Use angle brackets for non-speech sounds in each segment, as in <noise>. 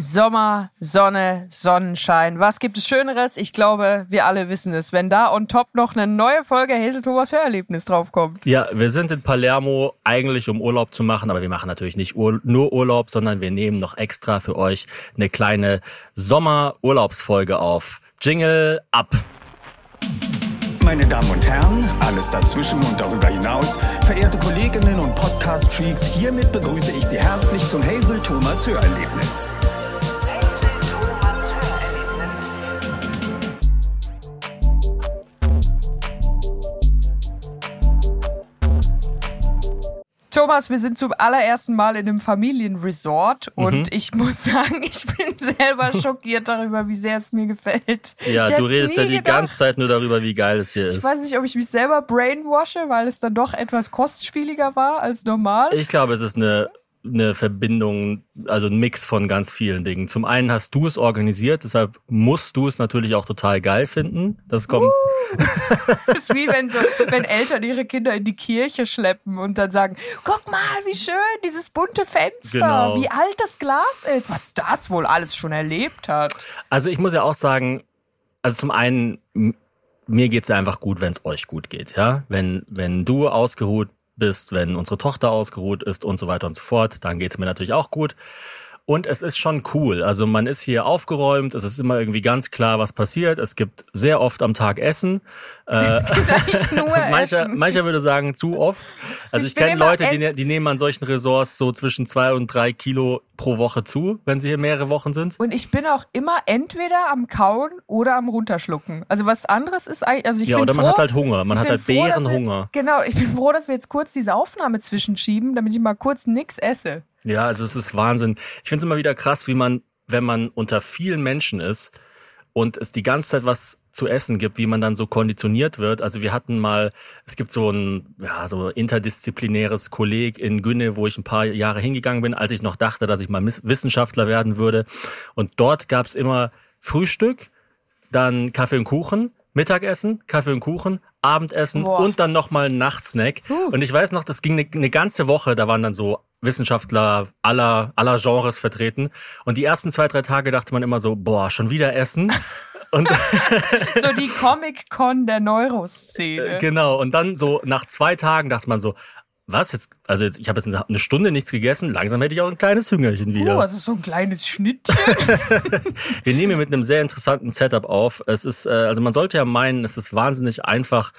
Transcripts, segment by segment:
Sommer, Sonne, Sonnenschein. Was gibt es Schöneres? Ich glaube, wir alle wissen es. Wenn da on top noch eine neue Folge Hazel Thomas Hörerlebnis draufkommt. Ja, wir sind in Palermo eigentlich, um Urlaub zu machen, aber wir machen natürlich nicht Ur nur Urlaub, sondern wir nehmen noch extra für euch eine kleine Sommerurlaubsfolge auf. Jingle ab! Meine Damen und Herren, alles dazwischen und darüber hinaus, verehrte Kolleginnen und Podcast-Freaks, hiermit begrüße ich Sie herzlich zum Hazel Thomas Hörerlebnis. Thomas, wir sind zum allerersten Mal in einem Familienresort und mhm. ich muss sagen, ich bin selber schockiert darüber, wie sehr es mir gefällt. Ja, ich du redest ja die gedacht, ganze Zeit nur darüber, wie geil es hier ist. Ich weiß nicht, ob ich mich selber brainwashe, weil es dann doch etwas kostspieliger war als normal. Ich glaube, es ist eine eine Verbindung, also ein Mix von ganz vielen Dingen. Zum einen hast du es organisiert, deshalb musst du es natürlich auch total geil finden. Das kommt. Uh, das <laughs> ist wie wenn so, wenn Eltern ihre Kinder in die Kirche schleppen und dann sagen, guck mal, wie schön, dieses bunte Fenster, genau. wie alt das Glas ist, was das wohl alles schon erlebt hat. Also ich muss ja auch sagen, also zum einen, mir geht's ja einfach gut, wenn es euch gut geht, ja. Wenn, wenn du ausgeruht bist, wenn unsere Tochter ausgeruht ist und so weiter und so fort, dann geht's mir natürlich auch gut. Und es ist schon cool. Also man ist hier aufgeräumt, es ist immer irgendwie ganz klar, was passiert. Es gibt sehr oft am Tag Essen. Äh, <laughs> nur <laughs> mancher, essen. mancher würde sagen, zu oft. Also ich, ich kenne Leute, die, die nehmen an solchen Ressorts so zwischen zwei und drei Kilo pro Woche zu, wenn sie hier mehrere Wochen sind. Und ich bin auch immer entweder am Kauen oder am Runterschlucken. Also was anderes ist eigentlich, also ich ja, bin oder man froh, hat halt Hunger, man hat halt Bärenhunger. Genau, ich bin froh, dass wir jetzt kurz diese Aufnahme zwischenschieben, damit ich mal kurz nix esse. Ja, also es ist Wahnsinn. Ich finde es immer wieder krass, wie man, wenn man unter vielen Menschen ist und es die ganze Zeit was zu essen gibt, wie man dann so konditioniert wird. Also wir hatten mal, es gibt so ein ja, so interdisziplinäres Kolleg in Günne, wo ich ein paar Jahre hingegangen bin, als ich noch dachte, dass ich mal Wissenschaftler werden würde. Und dort gab es immer Frühstück, dann Kaffee und Kuchen, Mittagessen, Kaffee und Kuchen, Abendessen Boah. und dann nochmal ein Nachtsnack. Uh. Und ich weiß noch, das ging eine, eine ganze Woche, da waren dann so Wissenschaftler aller, aller Genres vertreten. Und die ersten zwei, drei Tage dachte man immer so, boah, schon wieder Essen. <laughs> Und so die Comic-Con der Neuroszene. Genau. Und dann so nach zwei Tagen dachte man so, was jetzt? Also jetzt, ich habe jetzt eine Stunde nichts gegessen. Langsam hätte ich auch ein kleines Hüngerchen wieder. Oh, was ist so ein kleines Schnittchen? <laughs> Wir nehmen hier mit einem sehr interessanten Setup auf. Es ist, äh, also man sollte ja meinen, es ist wahnsinnig einfach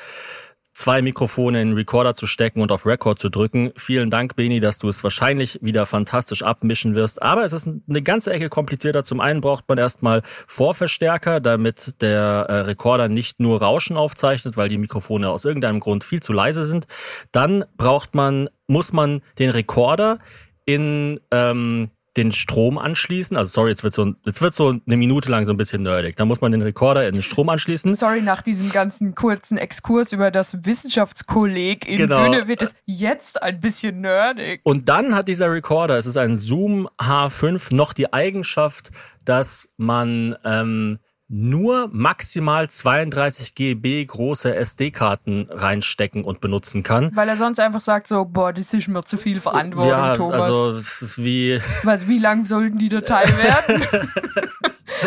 zwei Mikrofone in den Recorder zu stecken und auf Record zu drücken. Vielen Dank, Beni, dass du es wahrscheinlich wieder fantastisch abmischen wirst. Aber es ist eine ganze Ecke komplizierter. Zum einen braucht man erstmal Vorverstärker, damit der äh, Recorder nicht nur Rauschen aufzeichnet, weil die Mikrofone aus irgendeinem Grund viel zu leise sind. Dann braucht man, muss man den Recorder in ähm, den Strom anschließen. Also sorry, jetzt wird so, jetzt wird so eine Minute lang so ein bisschen nerdig. Da muss man den Rekorder in den Strom anschließen. Sorry, nach diesem ganzen kurzen Exkurs über das Wissenschaftskolleg in genau. Bühne wird es jetzt ein bisschen nerdig. Und dann hat dieser Recorder, es ist ein Zoom H5, noch die Eigenschaft, dass man ähm, nur maximal 32 GB große SD-Karten reinstecken und benutzen kann. Weil er sonst einfach sagt so, boah, das ist mir zu viel Verantwortung, ja, Thomas. also das ist wie... Was, wie lang sollten die Datei werden? <laughs>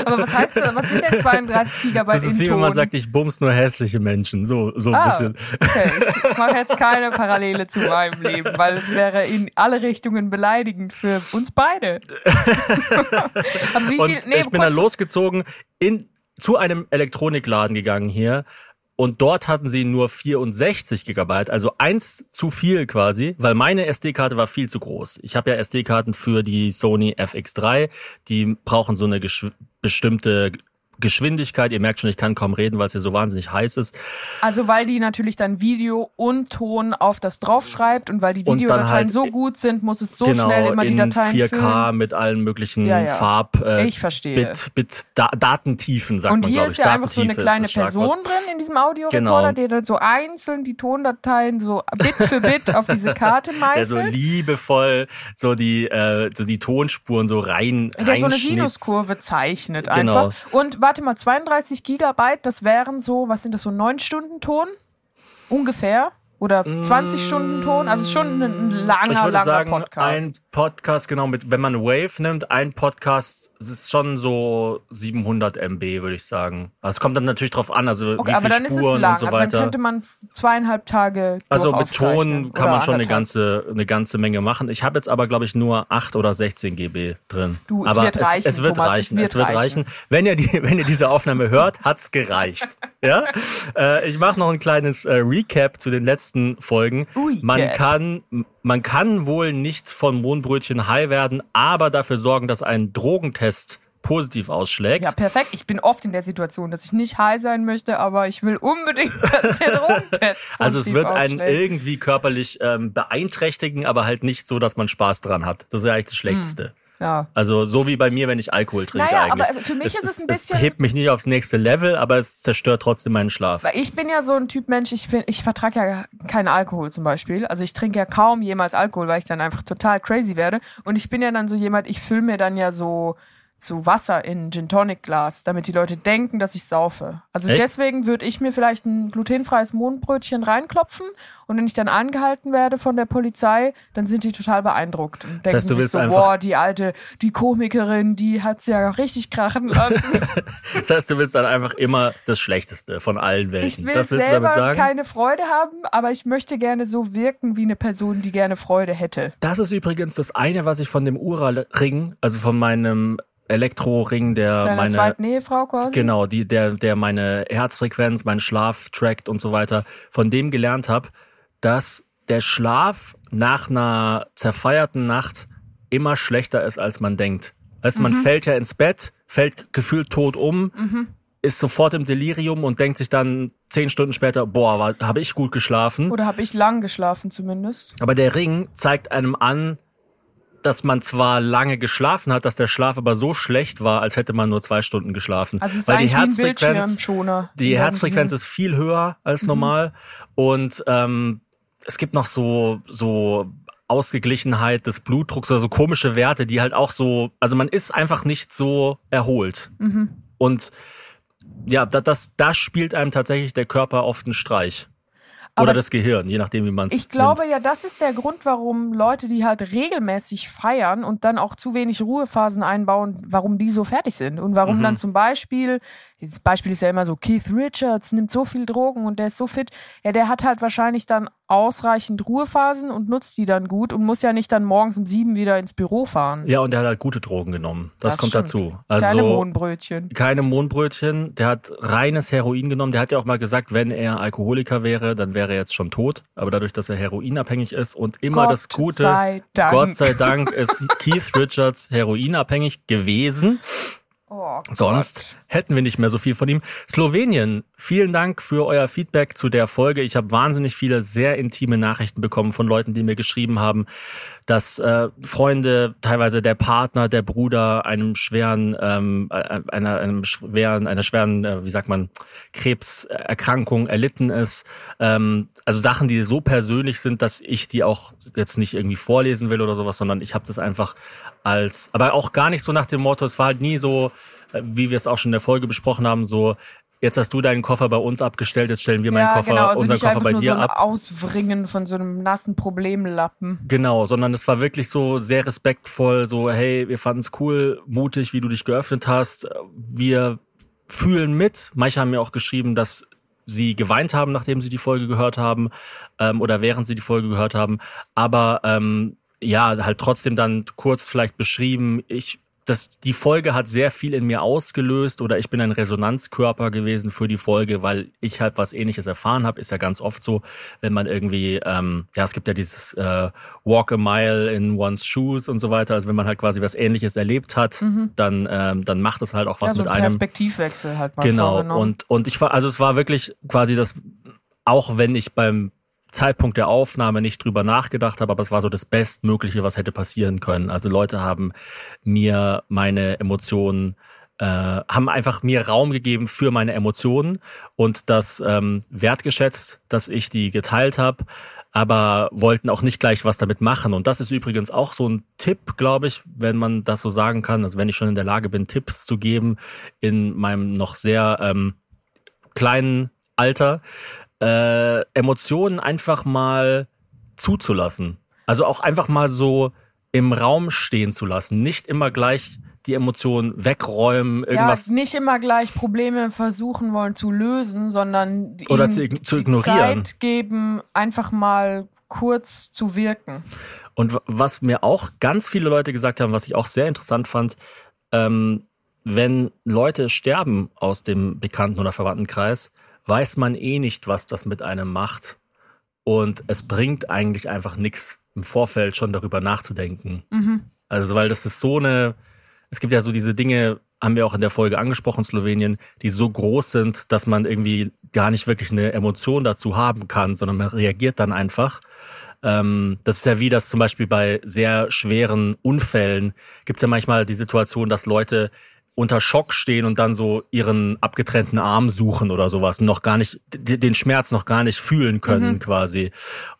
Aber was heißt das? Was sind denn 32 Gigabyte Das ist wie wenn man sagt, ich bums nur hässliche Menschen. So, so ein ah, bisschen. Okay, <laughs> ich mache jetzt keine Parallele zu meinem Leben, weil es wäre in alle Richtungen beleidigend für uns beide. <laughs> Aber wie viel, nee, ich bin dann losgezogen in zu einem Elektronikladen gegangen hier und dort hatten sie nur 64 Gigabyte, also eins zu viel quasi, weil meine SD-Karte war viel zu groß. Ich habe ja SD-Karten für die Sony FX3, die brauchen so eine bestimmte Geschwindigkeit. Ihr merkt schon, ich kann kaum reden, weil es hier so wahnsinnig heiß ist. Also weil die natürlich dann Video und Ton auf das draufschreibt und weil die Videodateien halt so gut sind, muss es so genau, schnell immer die Dateien in 4K füllen. mit allen möglichen ja, ja. Farb äh, ich verstehe. Bit, Bit da, Datentiefen sagt und man glaube ich. Und hier ist ja einfach so eine kleine Person drin in diesem Audiorekorder, genau. der dann so einzeln die Tondateien so Bit für Bit auf diese Karte meißelt. <laughs> Der so liebevoll so die äh, so die Tonspuren so rein Der so eine Sinuskurve zeichnet genau. einfach und warte mal, 32 Gigabyte, das wären so, was sind das, so neun Stunden Ton? Ungefähr. Oder 20 Stunden Ton? Also es schon ein langer, ich würde langer sagen, Podcast. ein Podcast, genau, mit, wenn man Wave nimmt, ein Podcast, es ist schon so 700 MB, würde ich sagen. Also es kommt dann natürlich drauf an, also okay, wie aber viele dann ist es Spuren lang. und so also dann weiter. könnte man zweieinhalb Tage Also mit. Ton kann man schon eine ganze, eine ganze Menge machen. Ich habe jetzt aber, glaube ich, nur 8 oder 16 GB drin. Du, es aber wird reichen, es, wird Thomas, es reichen. wird es wird reichen. Wenn ihr, die, <laughs> wenn ihr diese Aufnahme hört, hat's gereicht. <laughs> ja? Äh, ich mache noch ein kleines äh, Recap zu den letzten Folgen. Recap. Man kann, man kann wohl nicht von Mohnbrötchen high werden, aber dafür sorgen, dass ein Drogentest positiv ausschlägt. Ja, perfekt. Ich bin oft in der Situation, dass ich nicht high sein möchte, aber ich will unbedingt, <laughs> dass der Drogentest <laughs> Also es wird einen ausschlägt. irgendwie körperlich ähm, beeinträchtigen, aber halt nicht so, dass man Spaß dran hat. Das ist ja eigentlich das Schlechteste. Ja. Also so wie bei mir, wenn ich Alkohol trinke Naja, eigentlich. aber für mich ist es ein bisschen- Es hebt mich nicht aufs nächste Level, aber es zerstört trotzdem meinen Schlaf. Weil ich bin ja so ein Typ Mensch, ich, find, ich vertrage ja keinen Alkohol zum Beispiel. Also ich trinke ja kaum jemals Alkohol, weil ich dann einfach total crazy werde. Und ich bin ja dann so jemand, ich fülle mir dann ja so so Wasser in Gin Tonic Glas, damit die Leute denken, dass ich saufe. Also Echt? deswegen würde ich mir vielleicht ein glutenfreies Mohnbrötchen reinklopfen und wenn ich dann angehalten werde von der Polizei, dann sind die total beeindruckt und denken heißt, du sich so, boah, die alte, die Komikerin, die hat's ja richtig krachen lassen. <laughs> Das heißt, du willst dann einfach immer das Schlechteste von allen Welten. Ich will das selber damit sagen? keine Freude haben, aber ich möchte gerne so wirken wie eine Person, die gerne Freude hätte. Das ist übrigens das eine, was ich von dem Ural-Ring, also von meinem Elektro-Ring, der Deiner meine zweiten Ehefrau quasi. Genau, die, der, der meine Herzfrequenz, meinen Schlaf trackt und so weiter, von dem gelernt habe, dass der Schlaf nach einer zerfeierten Nacht immer schlechter ist, als man denkt. Weißt du, man Mhm. fällt ja ins Bett, fällt gefühlt tot um, ist sofort im Delirium und denkt sich dann zehn Stunden später, boah, habe ich gut geschlafen. Oder habe ich lang geschlafen zumindest? Aber der Ring zeigt einem an, dass man zwar lange geschlafen hat, dass der Schlaf aber so schlecht war, als hätte man nur zwei Stunden geschlafen. Also es ist Weil die Herzfrequenz, die Herzfrequenz ist viel höher als normal und ähm, es gibt noch so so Ausgeglichenheit des Blutdrucks oder so komische Werte, die halt auch so, also man ist einfach nicht so erholt. Und ja, das, das, da spielt einem tatsächlich der Körper oft einen Streich. Aber Oder das Gehirn, je nachdem, wie man es Ich glaube ja, das ist der Grund, warum Leute, die halt regelmäßig feiern und dann auch zu wenig Ruhephasen einbauen, warum die so fertig sind. Und warum Mhm. dann zum Beispiel, das Beispiel ist ja immer so, Keith Richards nimmt so viel Drogen und der ist so fit. Ja, der hat halt wahrscheinlich dann ausreichend Ruhephasen und nutzt die dann gut und muss ja nicht dann morgens um sieben wieder ins Büro fahren. Ja, und der hat halt gute Drogen genommen. Das, kommt stimmt. dazu. Also Keine Mohnbrötchen. keine Mohnbrötchen. Der hat reines Heroin genommen. Der hat ja auch mal gesagt, wenn er Alkoholiker wäre, dann wäre er jetzt schon tot. Aber dadurch, dass er heroinabhängig ist und immer Gott das Gute, sei Dank. Gott sei Dank, ist <laughs> Keith Richards heroinabhängig gewesen. Oh Sonst hätten wir nicht mehr so viel von ihm. Slowenien, vielen Dank für euer Feedback zu der Folge. Ich habe wahnsinnig viele sehr intime Nachrichten bekommen von Leuten, die mir geschrieben haben, dass äh, Freunde, teilweise der Partner, der Bruder einem schweren, ähm, äh, einer, einem schweren, einer schweren, äh, wie sagt man, Krebserkrankung erlitten ist. Ähm, also Sachen, die so persönlich sind, dass ich die auch jetzt nicht irgendwie vorlesen will oder sowas, sondern ich habe das einfach als, aber auch gar nicht so nach dem Motto, es war halt nie so, wie wir es auch schon in der Folge besprochen haben, so, jetzt hast du deinen Koffer bei uns abgestellt, jetzt stellen wir meinen ja, Koffer, genau, also unseren nicht Koffer bei nur dir so ein ab. Auswringen von so einem nassen Problemlappen. Genau, sondern es war wirklich so sehr respektvoll, so, hey, wir fanden es cool, mutig, wie du dich geöffnet hast. Wir fühlen mit. Manche haben mir auch geschrieben, dass sie geweint haben, nachdem sie die Folge gehört haben, ähm, oder während sie die Folge gehört haben. Aber ähm, ja, halt trotzdem dann kurz vielleicht beschrieben, ich das, die Folge hat sehr viel in mir ausgelöst oder ich bin ein Resonanzkörper gewesen für die Folge, weil ich halt was ähnliches erfahren habe. Ist ja ganz oft so, wenn man irgendwie, ähm, ja, es gibt ja dieses äh, Walk a Mile in one's Shoes und so weiter. Also wenn man halt quasi was ähnliches erlebt hat, dann, ähm, dann macht es halt auch was ja, so mit ein einem. Perspektivwechsel halt mal Genau. Und, und ich war, also es war wirklich quasi das, auch wenn ich beim Zeitpunkt der Aufnahme nicht drüber nachgedacht habe, aber es war so das Bestmögliche, was hätte passieren können. Also Leute haben mir meine Emotionen äh, haben einfach mir Raum gegeben für meine Emotionen und das ähm, wertgeschätzt, dass ich die geteilt habe, aber wollten auch nicht gleich was damit machen. Und das ist übrigens auch so ein Tipp, glaube ich, wenn man das so sagen kann. Also wenn ich schon in der Lage bin, Tipps zu geben in meinem noch sehr ähm, kleinen Alter, äh, Emotionen einfach mal zuzulassen. Also auch einfach mal so im Raum stehen zu lassen. Nicht immer gleich die Emotionen wegräumen, irgendwas. Ja, nicht immer gleich Probleme versuchen wollen zu lösen, sondern Oder zu, zu ignorieren. Zeit geben, einfach mal kurz zu wirken. Und was mir auch ganz viele Leute gesagt haben, was ich auch sehr interessant fand, ähm, wenn Leute sterben aus dem Bekannten- oder Verwandtenkreis, weiß man eh nicht, was das mit einem macht. Und es bringt eigentlich einfach nichts, im Vorfeld schon darüber nachzudenken. Mhm. Also, weil das ist so eine, es gibt ja so diese Dinge, haben wir auch in der Folge angesprochen, Slowenien, die so groß sind, dass man irgendwie gar nicht wirklich eine Emotion dazu haben kann, sondern man reagiert dann einfach. Ähm, das ist ja wie das zum Beispiel bei sehr schweren Unfällen gibt es ja manchmal die Situation, dass Leute unter Schock stehen und dann so ihren abgetrennten Arm suchen oder sowas noch gar nicht den Schmerz noch gar nicht fühlen können mhm. quasi.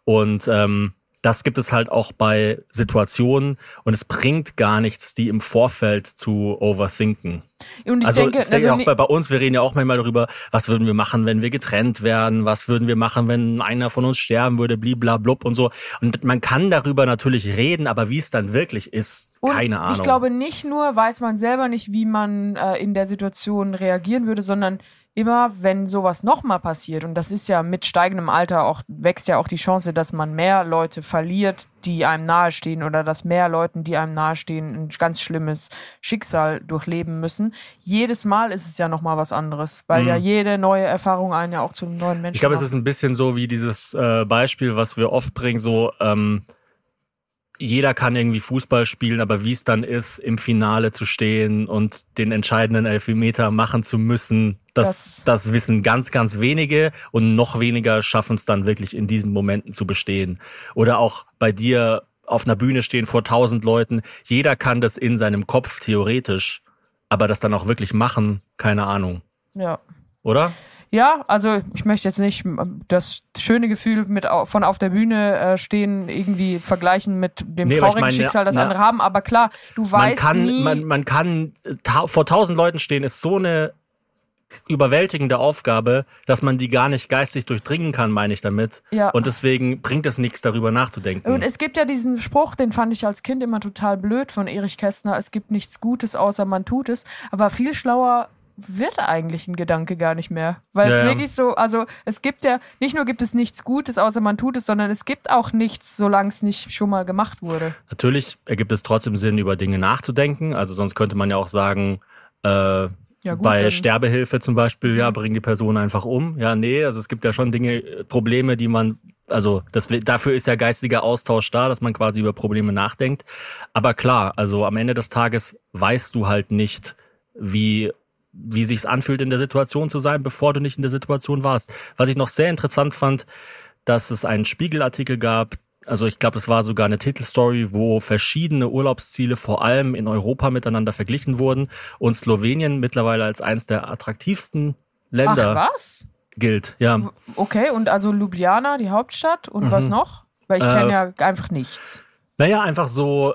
Und ähm, das gibt es halt auch bei Situationen und es bringt gar nichts, die im Vorfeld zu overthinken. Und ich also denke, ich denke also auch bei, bei uns, wir reden ja auch manchmal darüber, was würden wir machen, wenn wir getrennt werden, was würden wir machen, wenn einer von uns sterben würde, bliblablub und so. Und man kann darüber natürlich reden, aber wie es dann wirklich ist, und keine Ahnung. Ich glaube, nicht nur weiß man selber nicht, wie man äh, in der Situation reagieren würde, sondern immer, wenn sowas nochmal passiert, und das ist ja mit steigendem Alter auch, wächst ja auch die Chance, dass man mehr Leute verliert, die einem nahestehen oder dass mehr Leuten, die einem nahestehen, ein ganz schlimmes Schicksal durchleben müssen. Jedes Mal ist es ja nochmal was anderes, weil mhm. ja jede neue Erfahrung einen ja auch zu einem neuen Menschen Ich glaube, es ist ein bisschen so wie dieses äh, Beispiel, was wir oft bringen, so, ähm, jeder kann irgendwie Fußball spielen, aber wie es dann ist, im Finale zu stehen und den entscheidenden Elfmeter machen zu müssen, das, das, das wissen ganz, ganz wenige und noch weniger schaffen es dann wirklich in diesen Momenten zu bestehen. Oder auch bei dir auf einer Bühne stehen vor tausend Leuten. Jeder kann das in seinem Kopf theoretisch, aber das dann auch wirklich machen, keine Ahnung. Ja. Oder? Ja, also ich möchte jetzt nicht das schöne Gefühl mit von auf der Bühne äh, stehen irgendwie vergleichen mit dem nee, traurigen meine, Schicksal, das na, andere haben. Aber klar, du weißt man kann, nie. Man, man kann ta vor tausend Leuten stehen, ist so eine überwältigende Aufgabe, dass man die gar nicht geistig durchdringen kann, meine ich damit. Ja. Und deswegen bringt es nichts, darüber nachzudenken. Und es gibt ja diesen Spruch, den fand ich als Kind immer total blöd von Erich Kästner, es gibt nichts Gutes, außer man tut es. Aber viel schlauer wird eigentlich ein Gedanke gar nicht mehr. Weil ja, es wirklich so, also es gibt ja, nicht nur gibt es nichts Gutes, außer man tut es, sondern es gibt auch nichts, solange es nicht schon mal gemacht wurde. Natürlich ergibt es trotzdem Sinn, über Dinge nachzudenken. Also sonst könnte man ja auch sagen, äh, ja, gut, Bei Sterbehilfe zum Beispiel, ja, mhm. bringen die Person einfach um. Ja, nee, also es gibt ja schon Dinge, Probleme, die man, also das, dafür ist ja geistiger Austausch da, dass man quasi über Probleme nachdenkt. Aber klar, also am Ende des Tages weißt du halt nicht, wie wie sich's anfühlt, in der Situation zu sein, bevor du nicht in der Situation warst. Was ich noch sehr interessant fand, dass es einen Spiegelartikel gab, also ich glaube, es war sogar eine Titelstory, wo verschiedene Urlaubsziele vor allem in Europa miteinander verglichen wurden und Slowenien mittlerweile als eines der attraktivsten Länder Ach, was? gilt. Ja. Okay, und also Ljubljana, die Hauptstadt und mhm. was noch? Weil ich kenne äh, ja einfach nichts. Naja, einfach so,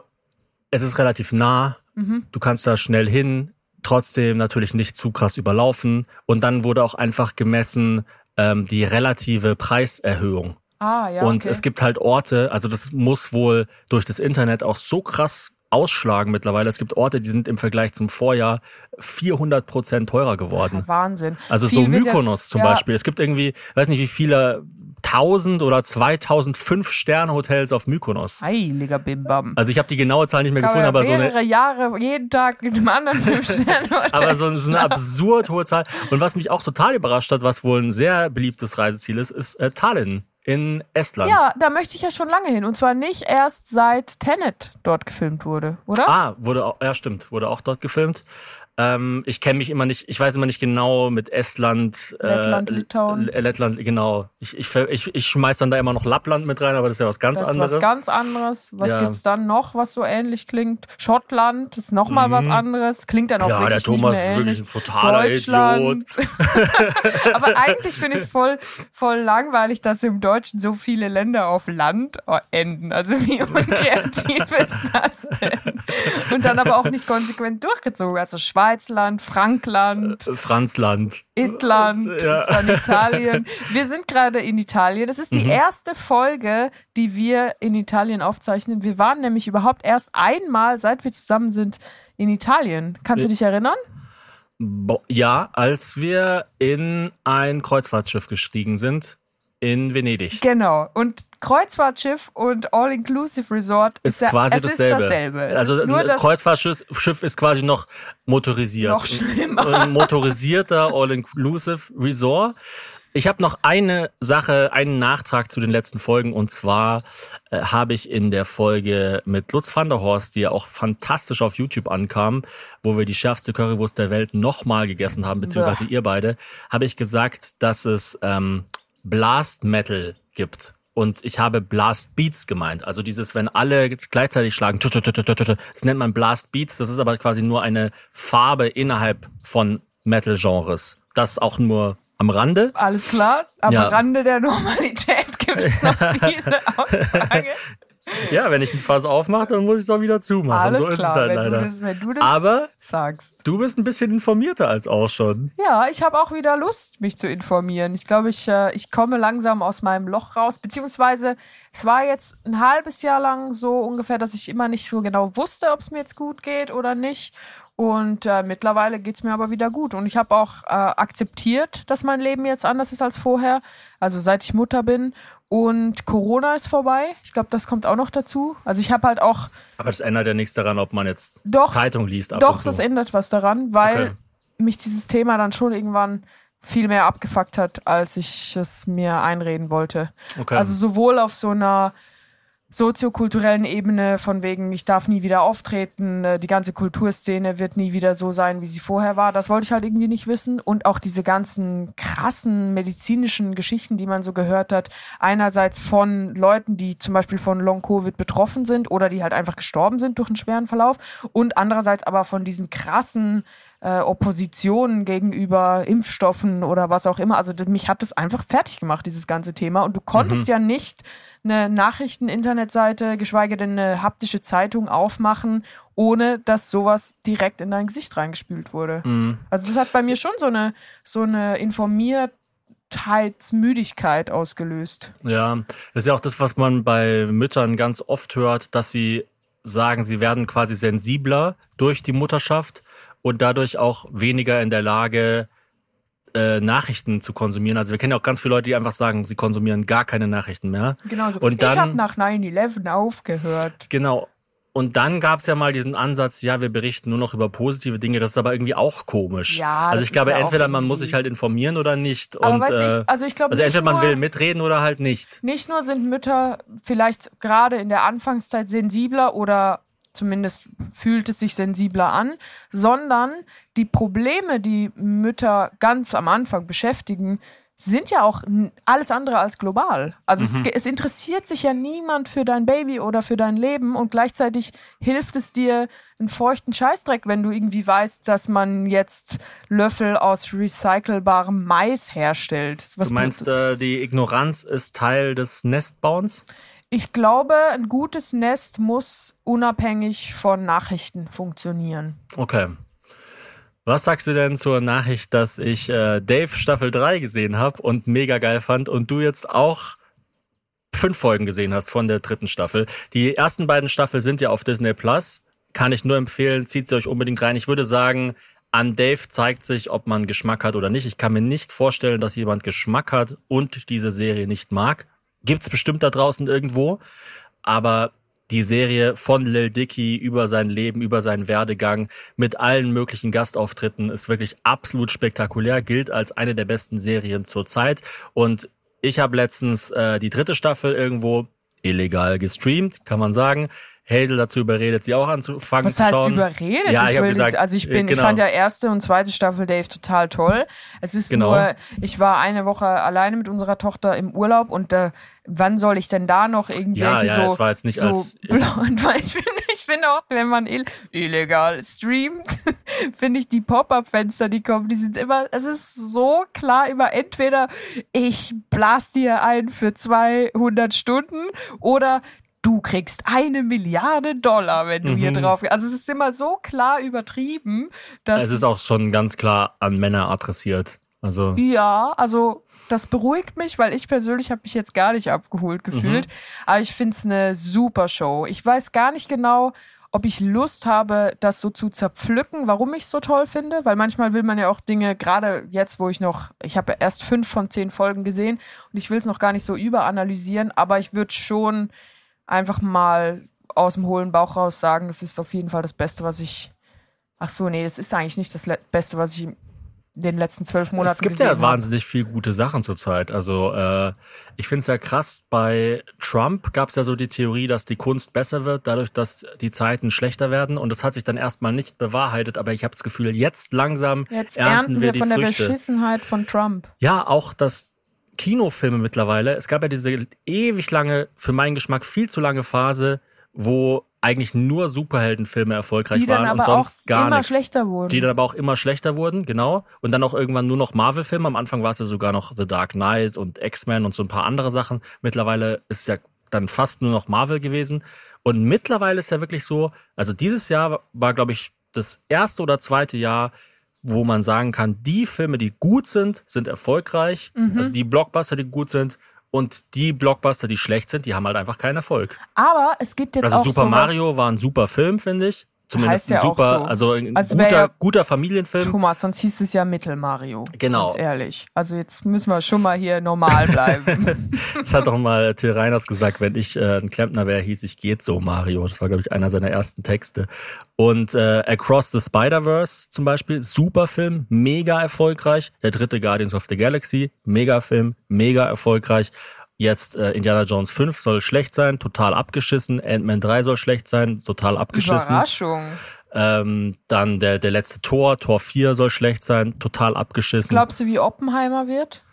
es ist relativ nah, mhm. du kannst da schnell hin, trotzdem natürlich nicht zu krass überlaufen. Und dann wurde auch einfach gemessen ähm, die relative Preiserhöhung. Ah, ja. Und okay. es gibt halt Orte, also das muss wohl durch das Internet auch so krass ausschlagen mittlerweile. Es gibt Orte, die sind im Vergleich zum Vorjahr 400 Prozent teurer geworden. Wahnsinn. Also Viel so Mykonos ja, zum ja. Beispiel. Es gibt irgendwie, weiß nicht wie viele 1000 oder 2000 Fünf-Sterne-Hotels auf Mykonos. Heiliger Bimbam. Also ich habe die genaue Zahl nicht mehr Kann gefunden, aber so eine mehrere Jahre jeden Tag in einem anderen Fünf-Sterne-Hotel. <laughs> aber so, so eine absurd hohe Zahl. Und was mich auch total überrascht hat, was wohl ein sehr beliebtes Reiseziel ist, ist äh, Tallinn in Estland. Ja, da möchte ich ja schon lange hin. Und zwar nicht erst seit Tenet dort gefilmt wurde, oder? Ah, wurde auch, ja stimmt, wurde auch dort gefilmt. Ähm, ich kenne mich immer nicht, ich weiß immer nicht genau mit Estland, äh, Lettland, äh, Litauen. Lettland, genau. Ich, ich, ich, ich schmeiß dann da immer noch Lappland mit rein, aber das ist ja was ganz das ist anderes. Was ganz anderes. Was ja. gibt's dann noch, was so ähnlich klingt? Schottland ist nochmal mhm. was anderes. Klingt dann auch ja, wirklich der Thomas nicht mehr ist wirklich ein totaler Deutschland. Idiot. <laughs> <laughs> aber eigentlich finde ich es voll, voll langweilig, dass im Deutschen so viele Länder auf Land enden. Also wie <laughs> unkreativ ist das denn? Und dann aber auch nicht konsequent durchgezogen. Also Schweiz Schweizland, Frankland, Äh, Franzland. Itland, <laughs> Ja. ist dann Italien. Wir sind gerade in Italien. Das ist die Mhm. erste Folge, die wir in Italien aufzeichnen. Wir waren nämlich überhaupt erst einmal, seit wir zusammen sind, in Italien. Kannst du dich erinnern? Ja, als wir in ein Kreuzfahrtschiff gestiegen sind in Venedig. Genau. Und Kreuzfahrtschiff und All-Inclusive Resort Ist ja, quasi es dasselbe. Ist dasselbe. Es also ist nur ein das Kreuzfahrtschiff Schiff ist quasi noch motorisiert. Noch schlimmer. Ein motorisierter All-Inclusive Resort. Ich habe noch eine Sache, einen Nachtrag zu den letzten Folgen und zwar äh, habe ich in der Folge mit Lutz van der Horst, die ja auch fantastisch auf YouTube ankam, wo wir die schärfste Currywurst der Welt nochmal gegessen haben, beziehungsweise ihr beide, habe ich gesagt, dass es ähm, Blast Metal gibt. Und ich habe Blast Beats gemeint. Also dieses, wenn alle gleichzeitig schlagen, das nennt man Blast Beats. Das ist aber quasi nur eine Farbe innerhalb von Metal-Genres. Das auch nur am Rande. Alles klar. Am Ja. Rande der Normalität gibt es noch <laughs> diese Aussage. Ja, wenn ich ein Fass aufmache, dann muss ich es auch wieder zumachen. Alles so ist klar, es halt wenn, leider. Du das, wenn du das aber sagst. du bist ein bisschen informierter als auch schon. Ja, ich habe auch wieder Lust, mich zu informieren. Ich glaube, ich, äh, ich komme langsam aus meinem Loch raus. Beziehungsweise, es war jetzt ein halbes Jahr lang so ungefähr, dass ich immer nicht so genau wusste, ob es mir jetzt gut geht oder nicht. Und äh, mittlerweile geht's mir aber wieder gut. Und ich habe auch äh, akzeptiert, dass mein Leben jetzt anders ist als vorher. Also seit ich Mutter bin. Und Corona ist vorbei. Ich glaube, das kommt auch noch dazu. Also ich habe halt auch Aber das ändert ja nichts daran, ob man jetzt Doch, Zeitung liest. Ab Doch, zu. das ändert was daran, weil Okay. mich dieses Thema dann schon irgendwann viel mehr abgefuckt hat, als ich es mir einreden wollte. Okay. Also sowohl auf so einer soziokulturellen Ebene von wegen, ich darf nie wieder auftreten, äh, die ganze Kulturszene wird nie wieder so sein, wie sie vorher war. Das wollte ich halt irgendwie nicht wissen. Und auch diese ganzen krassen medizinischen Geschichten, die man so gehört hat. Einerseits von Leuten, die zum Beispiel von Long-Covid betroffen sind oder die halt einfach gestorben sind durch einen schweren Verlauf. Und andererseits aber von diesen krassen äh, Oppositionen gegenüber Impfstoffen oder was auch immer. Also mich hat das einfach fertig gemacht, dieses ganze Thema. Und du konntest ja nicht eine Nachrichten-Internetseite, geschweige denn eine haptische Zeitung aufmachen, ohne dass sowas direkt in dein Gesicht reingespült wurde. Mhm. Also das hat bei mir schon so eine, so eine Informiertheitsmüdigkeit ausgelöst. Ja, das ist ja auch das, was man bei Müttern ganz oft hört, dass sie sagen, sie werden quasi sensibler durch die Mutterschaft und dadurch auch weniger in der Lage, äh, Nachrichten zu konsumieren. Also wir kennen ja auch ganz viele Leute, die einfach sagen, sie konsumieren gar keine Nachrichten mehr. Genau so. Und ich dann- habe nach 9-11 aufgehört. Genau. Und dann gab es ja mal diesen Ansatz, ja, wir berichten nur noch über positive Dinge. Das ist aber irgendwie auch komisch. Ja, also ich glaube, ja entweder man muss sich halt informieren oder nicht. Aber und, weißt du, äh, ich, also ich glaube also entweder man nur, will mitreden oder halt nicht. Nicht nur sind Mütter vielleicht gerade in der Anfangszeit sensibler oder zumindest fühlt es sich sensibler an, sondern die Probleme, die Mütter ganz am Anfang beschäftigen, sind ja auch alles andere als global. Also es, ge- es interessiert sich ja niemand für dein Baby oder für dein Leben und gleichzeitig hilft es dir einen feuchten Scheißdreck, wenn du irgendwie weißt, dass man jetzt Löffel aus recycelbarem Mais herstellt. Was Du meinst, äh, die Ignoranz ist Teil des Nestbauens? Ich glaube, ein gutes Nest muss unabhängig von Nachrichten funktionieren. Okay. Was sagst du denn zur Nachricht, dass ich äh, Dave Staffel 3 gesehen habe und mega geil fand und du jetzt auch fünf Folgen gesehen hast von der dritten Staffel? Die ersten beiden Staffeln sind ja auf Disney Plus. Kann ich nur empfehlen, zieht sie euch unbedingt rein. Ich würde sagen, an Dave zeigt sich, ob man Geschmack hat oder nicht. Ich kann mir nicht vorstellen, dass jemand Geschmack hat und diese Serie nicht mag. Gibt's bestimmt da draußen irgendwo. Aber die Serie von Lil Dicky über sein Leben, über seinen Werdegang mit allen möglichen Gastauftritten ist wirklich absolut spektakulär, gilt als eine der besten Serien zur Zeit. Und ich habe letztens äh, die dritte Staffel irgendwo illegal gestreamt, kann man sagen. Hazel dazu überredet, sie auch anzufangen Was zu heißt schauen. überredet? Ja, ich ich hab will gesagt, nicht, also ich bin, ich genau. fand ja erste und zweite Staffel Dave total toll. Es ist Genau. nur, ich war eine Woche alleine mit unserer Tochter im Urlaub und äh, wann soll ich denn da noch irgendwelche Ja, ja, so, es war jetzt nicht so als- <laughs> blond, weil ich finde, ich finde auch, wenn man ill illegal streamt, <laughs> finde ich die Pop-up-Fenster, die kommen, die sind immer, es ist so klar immer entweder ich blas dir ein für 200 Stunden oder du kriegst eine Milliarde Dollar, wenn du mhm. hier drauf gehst. Also es ist immer so klar übertrieben, dass. Es ist auch schon ganz klar an Männer adressiert. Also. Ja, also das beruhigt mich, weil ich persönlich habe mich jetzt gar nicht abgeholt gefühlt. Mhm. Aber ich finde es eine super Show. Ich weiß gar nicht genau, ob ich Lust habe, das so zu zerpflücken, warum ich es so toll finde, weil manchmal will man ja auch Dinge, gerade jetzt, wo ich noch, ich habe erst fünf von zehn Folgen gesehen und ich will es noch gar nicht so überanalysieren, aber ich würde schon einfach mal aus dem hohlen Bauch raus sagen, es ist auf jeden Fall das Beste, was ich. Ach so, nee, das ist eigentlich nicht das Beste, was ich den letzten zwölf Monaten Es gibt ja habe. wahnsinnig viel gute Sachen zurzeit. Also äh, ich finde es ja krass, bei Trump gab es ja so die Theorie, dass die Kunst besser wird, dadurch, dass die Zeiten schlechter werden. Und das hat sich dann erstmal nicht bewahrheitet, aber ich habe das Gefühl, jetzt langsam jetzt ernten, ernten wir, wir die von Früchte. der Beschissenheit von Trump. Ja, auch das Kinofilme mittlerweile. Es gab ja diese ewig lange, für meinen Geschmack viel zu lange Phase, wo eigentlich nur Superheldenfilme erfolgreich die waren und sonst gar immer nichts. schlechter wurden. Die dann aber auch immer schlechter wurden, genau. Und dann auch irgendwann nur noch Marvel-Filme. Am Anfang war es ja sogar noch The Dark Knight und X-Men und so ein paar andere Sachen. Mittlerweile ist es ja dann fast nur noch Marvel gewesen. Und mittlerweile ist ja wirklich so, also dieses Jahr war, glaube ich, das erste oder zweite Jahr, wo man sagen kann, die Filme, die gut sind, sind erfolgreich. Mhm. Also die Blockbuster, die gut sind, und die Blockbuster, die schlecht sind, die haben halt einfach keinen Erfolg. Aber es gibt jetzt also auch Super Mario war ein super Film, finde ich. Zumindest ein super, so. also ein also guter, ja, guter Familienfilm. Thomas, sonst hieß es ja Mittel-Mario. Genau. Ganz ehrlich. Also jetzt müssen wir schon mal hier normal bleiben. <laughs> das hat doch mal Till Reiners gesagt, wenn ich äh, ein Klempner wäre, hieß ich geht so Mario. Das war, glaube ich, einer seiner ersten Texte. Und äh, Across the Spider-Verse zum Beispiel, super Film, mega erfolgreich. Der dritte Guardians of the Galaxy, mega Film, mega erfolgreich. Jetzt äh, Indiana Jones 5 soll schlecht sein, total abgeschissen. Ant-Man 3 soll schlecht sein, total abgeschissen. Überraschung. Ähm, dann der, der letzte Tor, Tor 4 soll schlecht sein, total abgeschissen. Was glaubst du, wie Oppenheimer wird?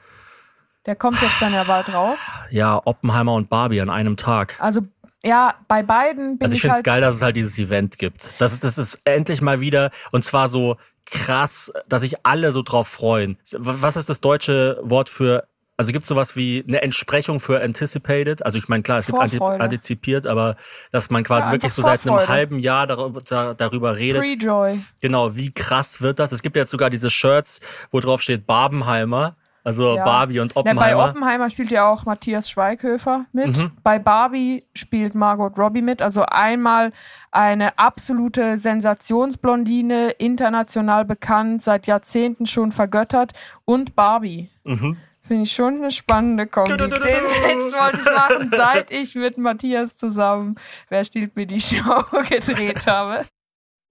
Der kommt jetzt dann ja bald raus. Ja, Oppenheimer und Barbie an einem Tag. Also ja, bei beiden bin also ich, ich finde es halt geil, dass es halt dieses Event gibt. Das ist, das ist endlich mal wieder und zwar so krass, dass sich alle so drauf freuen. Was ist das deutsche Wort für also gibt es sowas wie eine Entsprechung für anticipated? Also ich meine, klar, es gibt antizipiert, aber dass man quasi ja, wirklich so seit einem halben Jahr darüber, darüber redet. Pre-Joy. Genau, wie krass wird das? Es gibt ja jetzt sogar diese Shirts, wo drauf steht Barbenheimer. Also ja. Barbie und Oppenheimer. Ja, bei Oppenheimer spielt ja auch Matthias Schweighöfer mit. Mhm. Bei Barbie spielt Margot Robbie mit. Also einmal eine absolute Sensationsblondine, international bekannt, seit Jahrzehnten schon vergöttert. Und Barbie. Mhm. Finde ich schon eine spannende Kombi. Den Witz wollte ich machen, seit ich mit Matthias zusammen Wer stiehlt mir die Show <laughs> gedreht habe.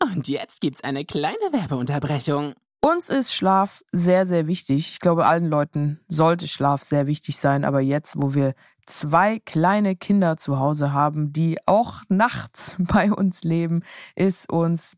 Und jetzt gibt's eine kleine Werbeunterbrechung. Uns ist Schlaf sehr, sehr wichtig. Ich glaube, allen Leuten sollte Schlaf sehr wichtig sein. Aber jetzt, wo wir zwei kleine Kinder zu Hause haben, die auch nachts <laughs> bei uns leben, ist uns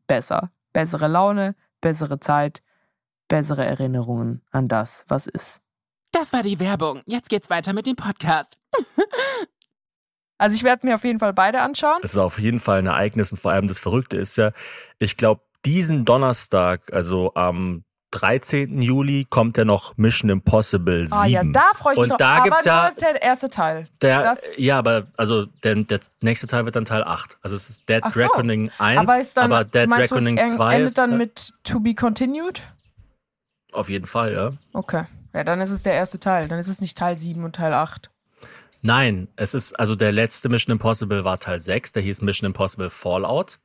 besser. Bessere Laune, bessere Zeit, bessere Erinnerungen an das, was ist. Das war die Werbung. Jetzt geht's weiter mit dem Podcast. <laughs> Also ich werde mir auf jeden Fall beide anschauen. Es ist auf jeden Fall ein Ereignis und vor allem das Verrückte ist ja, ich glaube, diesen Donnerstag, also am 13. Juli kommt ja noch Mission Impossible 7. Ah ja, da freue ich mich Und drauf. da aber gibt's ja- der erste Teil. Der, Das- ja, aber also der, der nächste Teil wird dann Teil 8. Also es ist Dead so. Reckoning 1, aber ist dann, aber Dead meinst du, es Reckoning en- 2 endet ist dann mit To Be Continued? auf jeden Fall, ja. Okay. Ja, dann ist es der erste Teil. Dann ist es nicht Teil 7 und Teil 8. Nein, es ist, also der letzte Mission Impossible war Teil 6, der hieß Mission Impossible Fallout.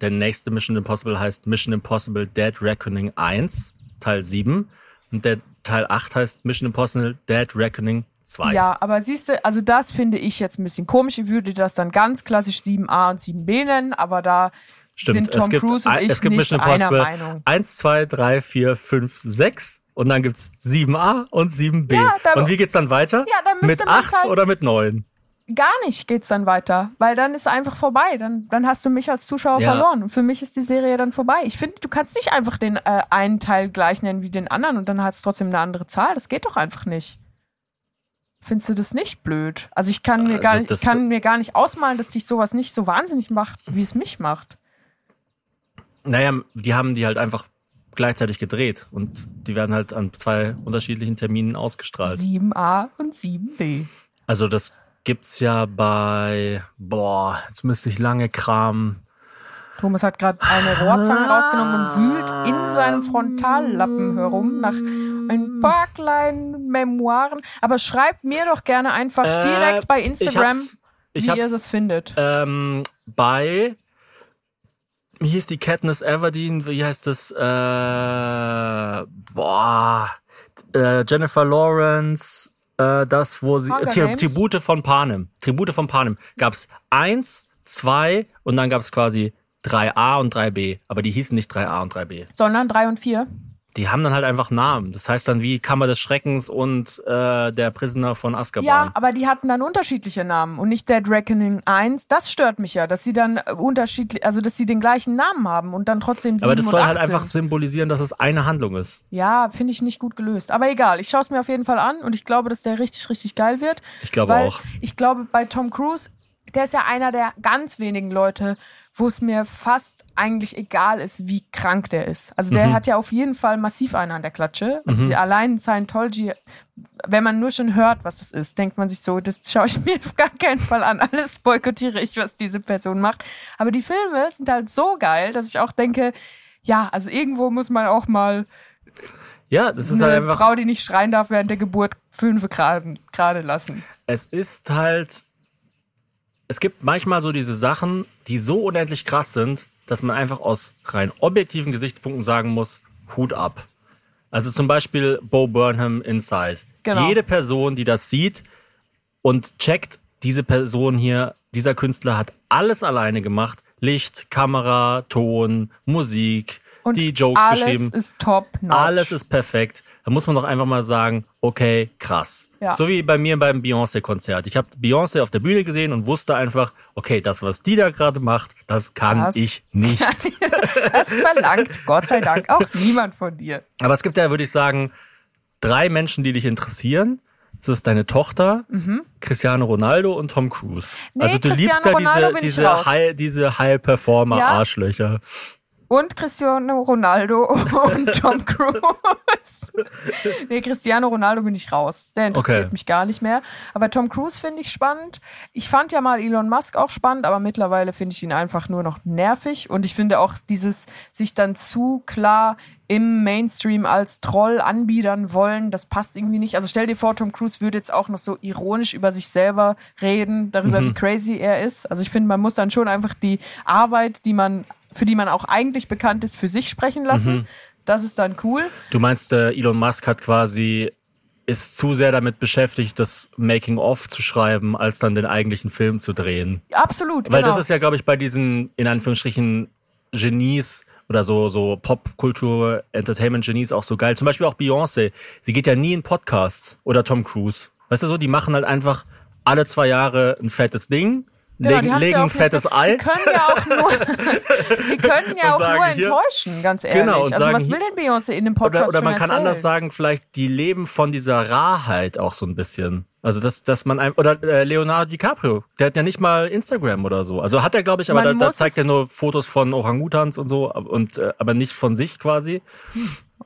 Der nächste Mission Impossible heißt Mission Impossible Dead Reckoning 1, Teil 7. Und der Teil 8 heißt Mission Impossible Dead Reckoning 2. Ja, aber siehst du, also das finde ich jetzt ein bisschen komisch. Ich würde das dann ganz klassisch 7a und 7b nennen, aber da Stimmt, sind Tom es gibt, Cruise und ich es gibt nicht Mission einer Impossible Meinung. 1, 2, 3, 4, 5, 6 und dann gibt's 7a und 7b. Ja, und wie geht's dann weiter? Ja, dann müsste Mit man's 8 halt- oder mit 9? Gar nicht geht's dann weiter, weil dann ist einfach vorbei. Dann, dann hast du mich als Zuschauer Ja. verloren. Und für mich ist die Serie dann vorbei. Ich finde, du kannst nicht einfach den äh, einen Teil gleich nennen wie den anderen und dann hat es trotzdem eine andere Zahl. Das geht doch einfach nicht. Findest du das nicht blöd? Also ich kann mir, Also gar, nicht, kann mir gar nicht ausmalen, dass sich sowas nicht so wahnsinnig macht, wie es mich macht. Naja, die haben die halt einfach gleichzeitig gedreht und die werden halt an zwei unterschiedlichen Terminen ausgestrahlt. 7a und 7b. Also das gibt's ja bei, boah, jetzt müsste ich lange kramen. Thomas hat gerade eine Rohrzange rausgenommen und wühlt in seinem Frontallappen herum nach ein paar kleinen Memoiren. Aber schreibt mir doch gerne einfach Äh, direkt bei ich Instagram, hab's- ich wie ihr das findet. Ähm, bei, wie hieß die Katniss Everdeen, wie heißt das, äh, boah, äh, Jennifer Lawrence, äh, das, wo sie, Games? Tribute von Panem, Tribute von Panem, gab's eins, zwei und dann gab's quasi 3a und 3b, aber die hießen nicht 3a und 3b. Sondern 3 und 4. Die haben dann halt einfach Namen. Das heißt dann wie Kammer des Schreckens und äh, der Prisoner von Azkaban. Ja, aber die hatten dann unterschiedliche Namen und nicht Dead Reckoning 1. Das stört mich ja, dass sie dann äh, unterschiedlich, also dass sie den gleichen Namen haben und dann trotzdem 7 aber das soll 8 halt einfach symbolisieren, dass es eine Handlung ist. Ja, finde ich nicht gut gelöst. Aber egal, ich schaue es mir auf jeden Fall an und ich glaube, dass der richtig, richtig geil wird. Ich glaube auch. Ich glaube, bei Tom Cruise, der ist ja einer der ganz wenigen Leute, wo es mir fast eigentlich egal ist, wie krank der ist. Also der Mhm. hat ja auf jeden Fall massiv einen an der Klatsche. Also die, allein Scientology, wenn man nur schon hört, was das ist, denkt man sich so, das schaue ich <laughs> mir auf gar keinen Fall an. Alles boykottiere ich, was diese Person macht. Aber die Filme sind halt so geil, dass ich auch denke, ja, also irgendwo muss man auch mal Ja, das ist eine halt einfach. Frau, die nicht schreien darf, während der Geburt fünf gerade lassen. Es ist halt. Es gibt manchmal so diese Sachen, die so unendlich krass sind, dass man einfach aus rein objektiven Gesichtspunkten sagen muss, Hut ab. Also zum Beispiel Bo Burnham Inside. Genau. Jede Person, die das sieht und checkt, diese Person hier, dieser Künstler hat alles alleine gemacht. Licht, Kamera, Ton, Musik, Und die Jokes alles geschrieben. ist top notch. Alles ist perfekt. Da muss man doch einfach mal sagen, okay, krass. Ja. So wie bei mir beim Beyoncé-Konzert. Ich habe Beyoncé auf der Bühne gesehen und wusste einfach, okay, das, was die da gerade macht, das kann Das- ich nicht. Das verlangt Gott sei Dank auch niemand von dir. Aber es gibt ja, würde ich sagen, drei Menschen, die dich interessieren. Das ist deine Tochter, Cristiano Ronaldo und Tom Cruise. Mhm. Nee, also du Cristiano liebst ja Ronaldo diese, diese High, diese High-Performer-Arschlöcher. Und Cristiano Ronaldo <laughs> und Tom <laughs> Cruise. nee, Cristiano Ronaldo bin ich raus. Der interessiert Okay. mich gar nicht mehr. Aber Tom Cruise finde ich spannend. Ich fand ja mal Elon Musk auch spannend, aber mittlerweile finde ich ihn einfach nur noch nervig. Und ich finde auch dieses sich dann zu klar im Mainstream als Troll anbiedern wollen, das passt irgendwie nicht. Also stell dir vor, Tom Cruise würde jetzt auch noch so ironisch über sich selber reden, darüber, wie crazy er ist. Also ich finde, man muss dann schon einfach die Arbeit, die man für die man auch eigentlich bekannt ist, für sich sprechen lassen. Mhm. Das ist dann cool. Du meinst, äh, Elon Musk hat quasi ist zu sehr damit beschäftigt, das Making-of zu schreiben, als dann den eigentlichen Film zu drehen. Absolut, Weil genau. das ist ja, glaube ich, bei diesen, in Anführungsstrichen, Genies oder so, so Popkultur, Entertainment-Genies auch so geil. Zum Beispiel auch Beyoncé. Sie geht ja nie in Podcasts oder Tom Cruise. Weißt du so, die machen halt einfach alle zwei Jahre ein fettes Ding, Genau, legen, legen ja fettes nicht, Ei. Die können ja auch nur, <laughs> die können ja auch nur hier- enttäuschen, ganz ehrlich. Genau, also was will denn Beyoncé in dem Podcast Oder, oder man kann erzählen? anders sagen, vielleicht die leben von dieser Rarheit auch so ein bisschen. Also dass, dass man ein, oder äh, Leonardo DiCaprio, der hat ja nicht mal Instagram oder so. Also hat er, glaube ich, aber da, da zeigt er nur Fotos von Orangutans und so und äh, aber nicht von sich quasi.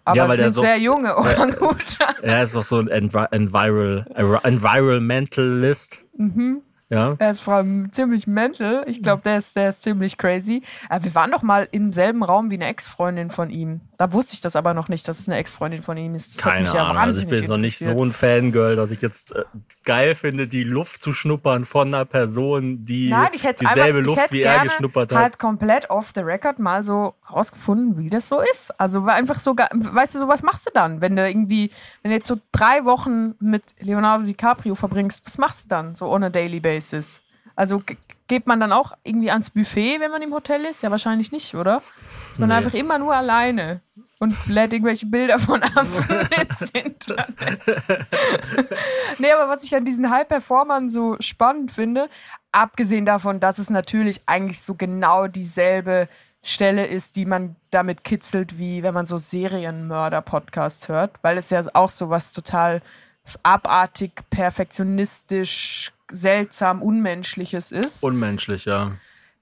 Aber Ja, weil sind so- sehr junge Orangutan. Er ist doch so ein Envi Enviral, Environmentalist. Mhm. Ja. Er ist vor allem ziemlich mental. Ich glaube, der ist, der ist ziemlich crazy. Äh, wir waren doch mal im selben Raum wie eine Ex-Freundin von ihm. Da wusste ich das aber noch nicht, dass es eine Ex-Freundin von ihm ist. Das Keine ja Ahnung. Also ich bin jetzt noch nicht so ein Fangirl, dass ich jetzt äh, geil finde, die Luft zu schnuppern von einer Person, die Nein, dieselbe ich Luft wie er geschnuppert hat. halt komplett off the record mal so rausgefunden, wie das so ist. Also war einfach so, weißt du, so was machst du dann, wenn du irgendwie, wenn du jetzt so drei Wochen mit Leonardo DiCaprio verbringst, was machst du dann so on a daily basis? Also geht man dann auch irgendwie ans Buffet, wenn man im Hotel ist? Ja, wahrscheinlich nicht, oder? Ist man Nee. einfach immer nur alleine und lädt irgendwelche Bilder von Affen ins Internet. Nee, aber was ich an diesen High-Performern so spannend finde, abgesehen davon, dass es natürlich eigentlich so genau dieselbe Stelle ist, die man damit kitzelt, wie wenn man so Serienmörder-Podcasts hört, weil es ja auch so was total abartig, perfektionistisch, seltsam, unmenschliches ist. Unmenschlich, ja.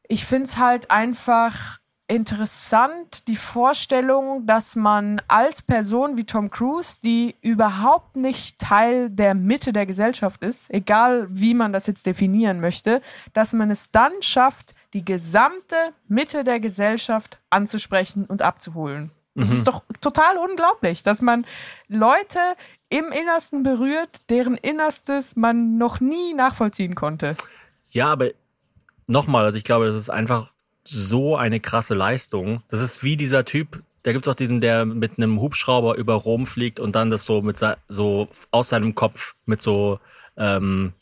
Ich finde es halt einfach interessant, die Vorstellung, dass man als Person wie Tom Cruise, die überhaupt nicht Teil der Mitte der Gesellschaft ist, egal wie man das jetzt definieren möchte, dass man es dann schafft, die gesamte Mitte der Gesellschaft anzusprechen und abzuholen. Das ist doch total unglaublich, dass man Leute im Innersten berührt, deren Innerstes man noch nie nachvollziehen konnte. Ja, aber nochmal, also ich glaube, das ist einfach so eine krasse Leistung. Das ist wie dieser Typ, da gibt's auch diesen, der mit einem Hubschrauber über Rom fliegt und dann das so mit so aus seinem Kopf mit so ähm,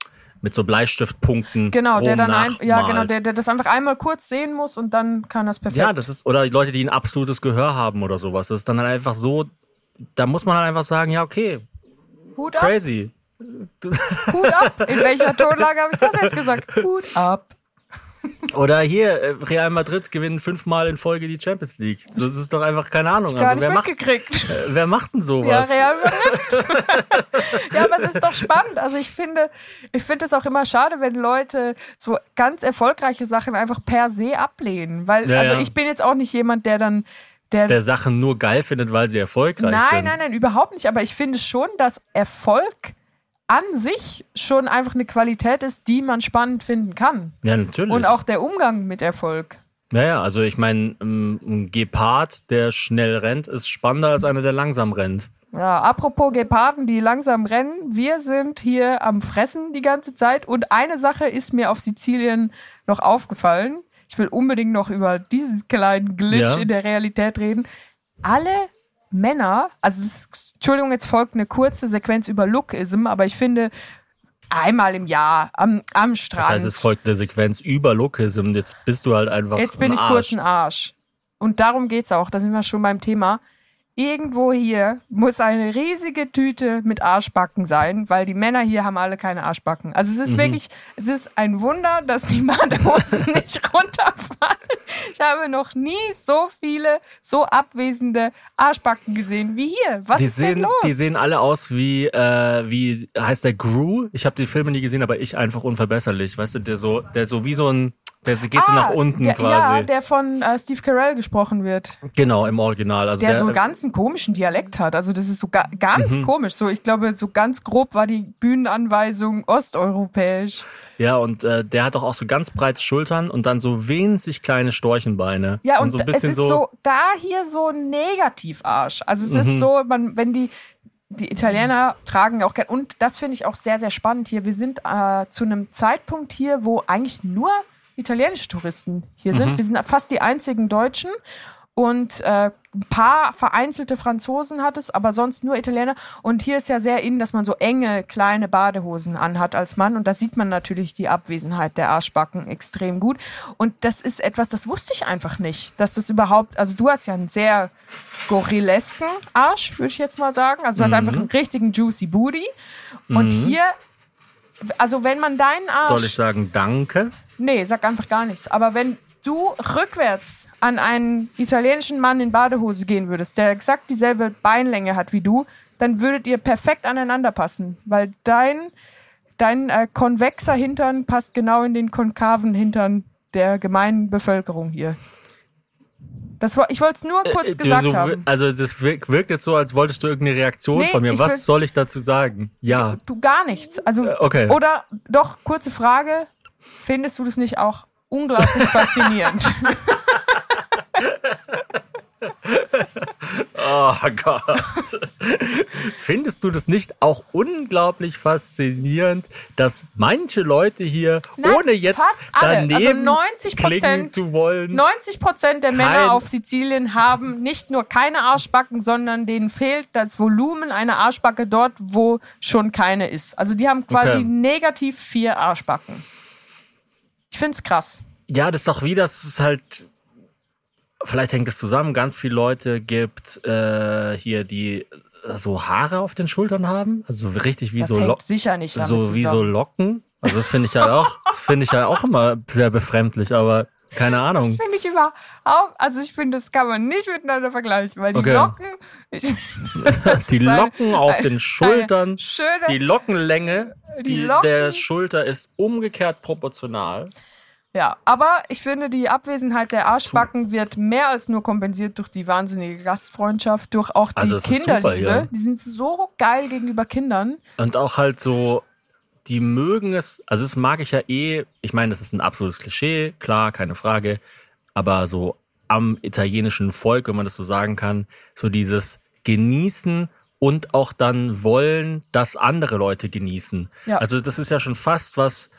mit so Bleistiftpunkten Genau, der Rom dann ein, ja genau, der, der das einfach einmal kurz sehen muss und dann kann das perfekt. Ja, das ist, oder Leute, die ein absolutes Gehör haben oder sowas. Das ist dann halt einfach so, da muss man halt einfach sagen, ja, okay, Hut ab, crazy. Hut ab. In welcher Tonlage habe ich das jetzt gesagt? Hut ab. Oder hier, äh, Real Madrid gewinnen fünfmal in Folge die Champions League. Das ist doch einfach keine Ahnung. Gar Also, nicht wer, macht, mitgekriegt. äh, wer macht denn Ja, sowas? Real Madrid. <laughs> ja, aber es ist doch spannend. Also ich finde, ich finde es auch immer schade, wenn Leute so ganz erfolgreiche Sachen einfach per se ablehnen. Weil, Ja, also ja. ich bin jetzt auch nicht jemand, der dann, der, der Sachen nur geil findet, weil sie erfolgreich nein, sind. nein, nein, überhaupt nicht. Aber ich finde schon, dass Erfolg an sich schon einfach eine Qualität ist, die man spannend finden kann. Ja, natürlich. Und auch der Umgang mit Erfolg. Naja, also ich meine, ähm, ein Gepard, der schnell rennt, ist spannender als einer, der langsam rennt. Ja, apropos Geparden, die langsam rennen. Wir sind hier am Fressen die ganze Zeit. Und eine Sache ist mir auf Sizilien noch aufgefallen. Ich will unbedingt noch über diesen kleinen Glitch Ja. in der Realität reden. Alle Männer, also es ist, Entschuldigung, jetzt folgt eine kurze Sequenz über Lookism, aber ich finde, einmal im Jahr am, am Strand. Das heißt, es folgt eine Sequenz über Lookism. Jetzt bist du halt einfach. Jetzt bin ich Arsch. kurz ein Arsch. Und darum geht's auch, da sind wir schon beim Thema. Irgendwo hier muss eine riesige Tüte mit Arschbacken sein, weil die Männer hier haben alle keine Arschbacken. Also es Mhm. ist wirklich, es ist ein Wunder, dass die <laughs> Badehosen nicht runterfallen. Ich habe noch nie so viele, so abwesende Arschbacken gesehen wie hier. Was Die ist denn sehen, los? die sehen alle aus wie, äh, wie heißt der Gru? Ich habe die Filme nie gesehen, aber ich einfach unverbesserlich. Weißt du, der so, der so wie so ein, der geht so nach unten Ah, der, quasi. Ja, der von äh, Steve Carell gesprochen wird. genau, im Original. Also der, der, so einen ganz komischen Dialekt hat. Also das ist so ga ganz Mhm. komisch. So, ich glaube, so ganz grob war die Bühnenanweisung osteuropäisch. ja, und äh, der hat doch auch so ganz breite Schultern und dann so winzig kleine Storchenbeine. Ja, und, so ein es bisschen ist so, da hier so ein Negativarsch. Also es Mhm. ist so, man, wenn die die Italiener tragen auch gern. Und das finde ich auch sehr, sehr spannend hier. Wir sind äh, zu einem Zeitpunkt hier, wo eigentlich nur italienische Touristen hier sind. Wir sind fast die einzigen Deutschen. Und äh, ein paar vereinzelte Franzosen hat es, aber sonst nur Italiener. Und hier ist ja sehr innen, dass man so enge, kleine Badehosen anhat als Mann. Und da sieht man natürlich die Abwesenheit der Arschbacken extrem gut. Und das ist etwas, das wusste ich einfach nicht, dass das überhaupt, also du hast ja einen sehr gorillesken Arsch, würde ich jetzt mal sagen. Also du hast einfach einen richtigen juicy Booty. Und hier, also wenn man deinen Arsch... Soll ich sagen, danke? Nee, sag einfach gar nichts. Aber wenn du rückwärts an einen italienischen Mann in Badehose gehen würdest, der exakt dieselbe Beinlänge hat wie du, dann würdet ihr perfekt aneinander passen, weil dein, dein äh, konvexer Hintern passt genau in den konkaven Hintern der gemeinen Bevölkerung hier. Das, ich wollte es nur kurz Äh, du, gesagt so, haben. Also das wirkt, jetzt so, als wolltest du irgendeine Reaktion Nee, von mir. Was will- soll ich dazu sagen? Ja. Du gar nichts. Also, Äh, okay. Oder doch, kurze Frage. Findest du das nicht auch unglaublich faszinierend? <laughs> Oh Gott. Findest du das nicht auch unglaublich faszinierend, dass manche Leute hier, Nein, ohne jetzt. Also daneben 90 klingen zu wollen, 90 Prozent der Männer auf Sizilien haben nicht nur keine Arschbacken, sondern denen fehlt das Volumen einer Arschbacke dort, wo schon keine ist. Also die haben quasi Okay. negativ vier Arschbacken. Ich find's krass. Ja, das ist doch wie, dass es halt, vielleicht hängt es zusammen, ganz viele Leute gibt äh, hier, die äh, so Haare auf den Schultern haben. Also so richtig wie Das so, hängt Lo sicher nicht so wie so zusammen. Locken. Also das finde ich ja auch, das finde ich ja auch immer sehr befremdlich, aber keine Das Ahnung. finde ich überhaupt, also ich finde, das kann man nicht miteinander vergleichen, weil die Okay. Locken, ich, <laughs> <laughs> das Die ist Locken auf eine- den Schultern, schöne, die Lockenlänge, Die die, der Schulter ist umgekehrt proportional. Ja, aber ich finde, die Abwesenheit der Arschbacken wird mehr als nur kompensiert durch die wahnsinnige Gastfreundschaft, durch auch die Also ist super Kinderliebe. hier. Die sind so geil gegenüber Kindern. Und auch halt so, die mögen es, also das mag ich ja eh, ich meine, das ist ein absolutes Klischee, klar, keine Frage, aber so am italienischen Volk, wenn man das so sagen kann, so dieses Genießen und auch dann wollen, dass andere Leute genießen. Ja. Also das ist ja schon fast was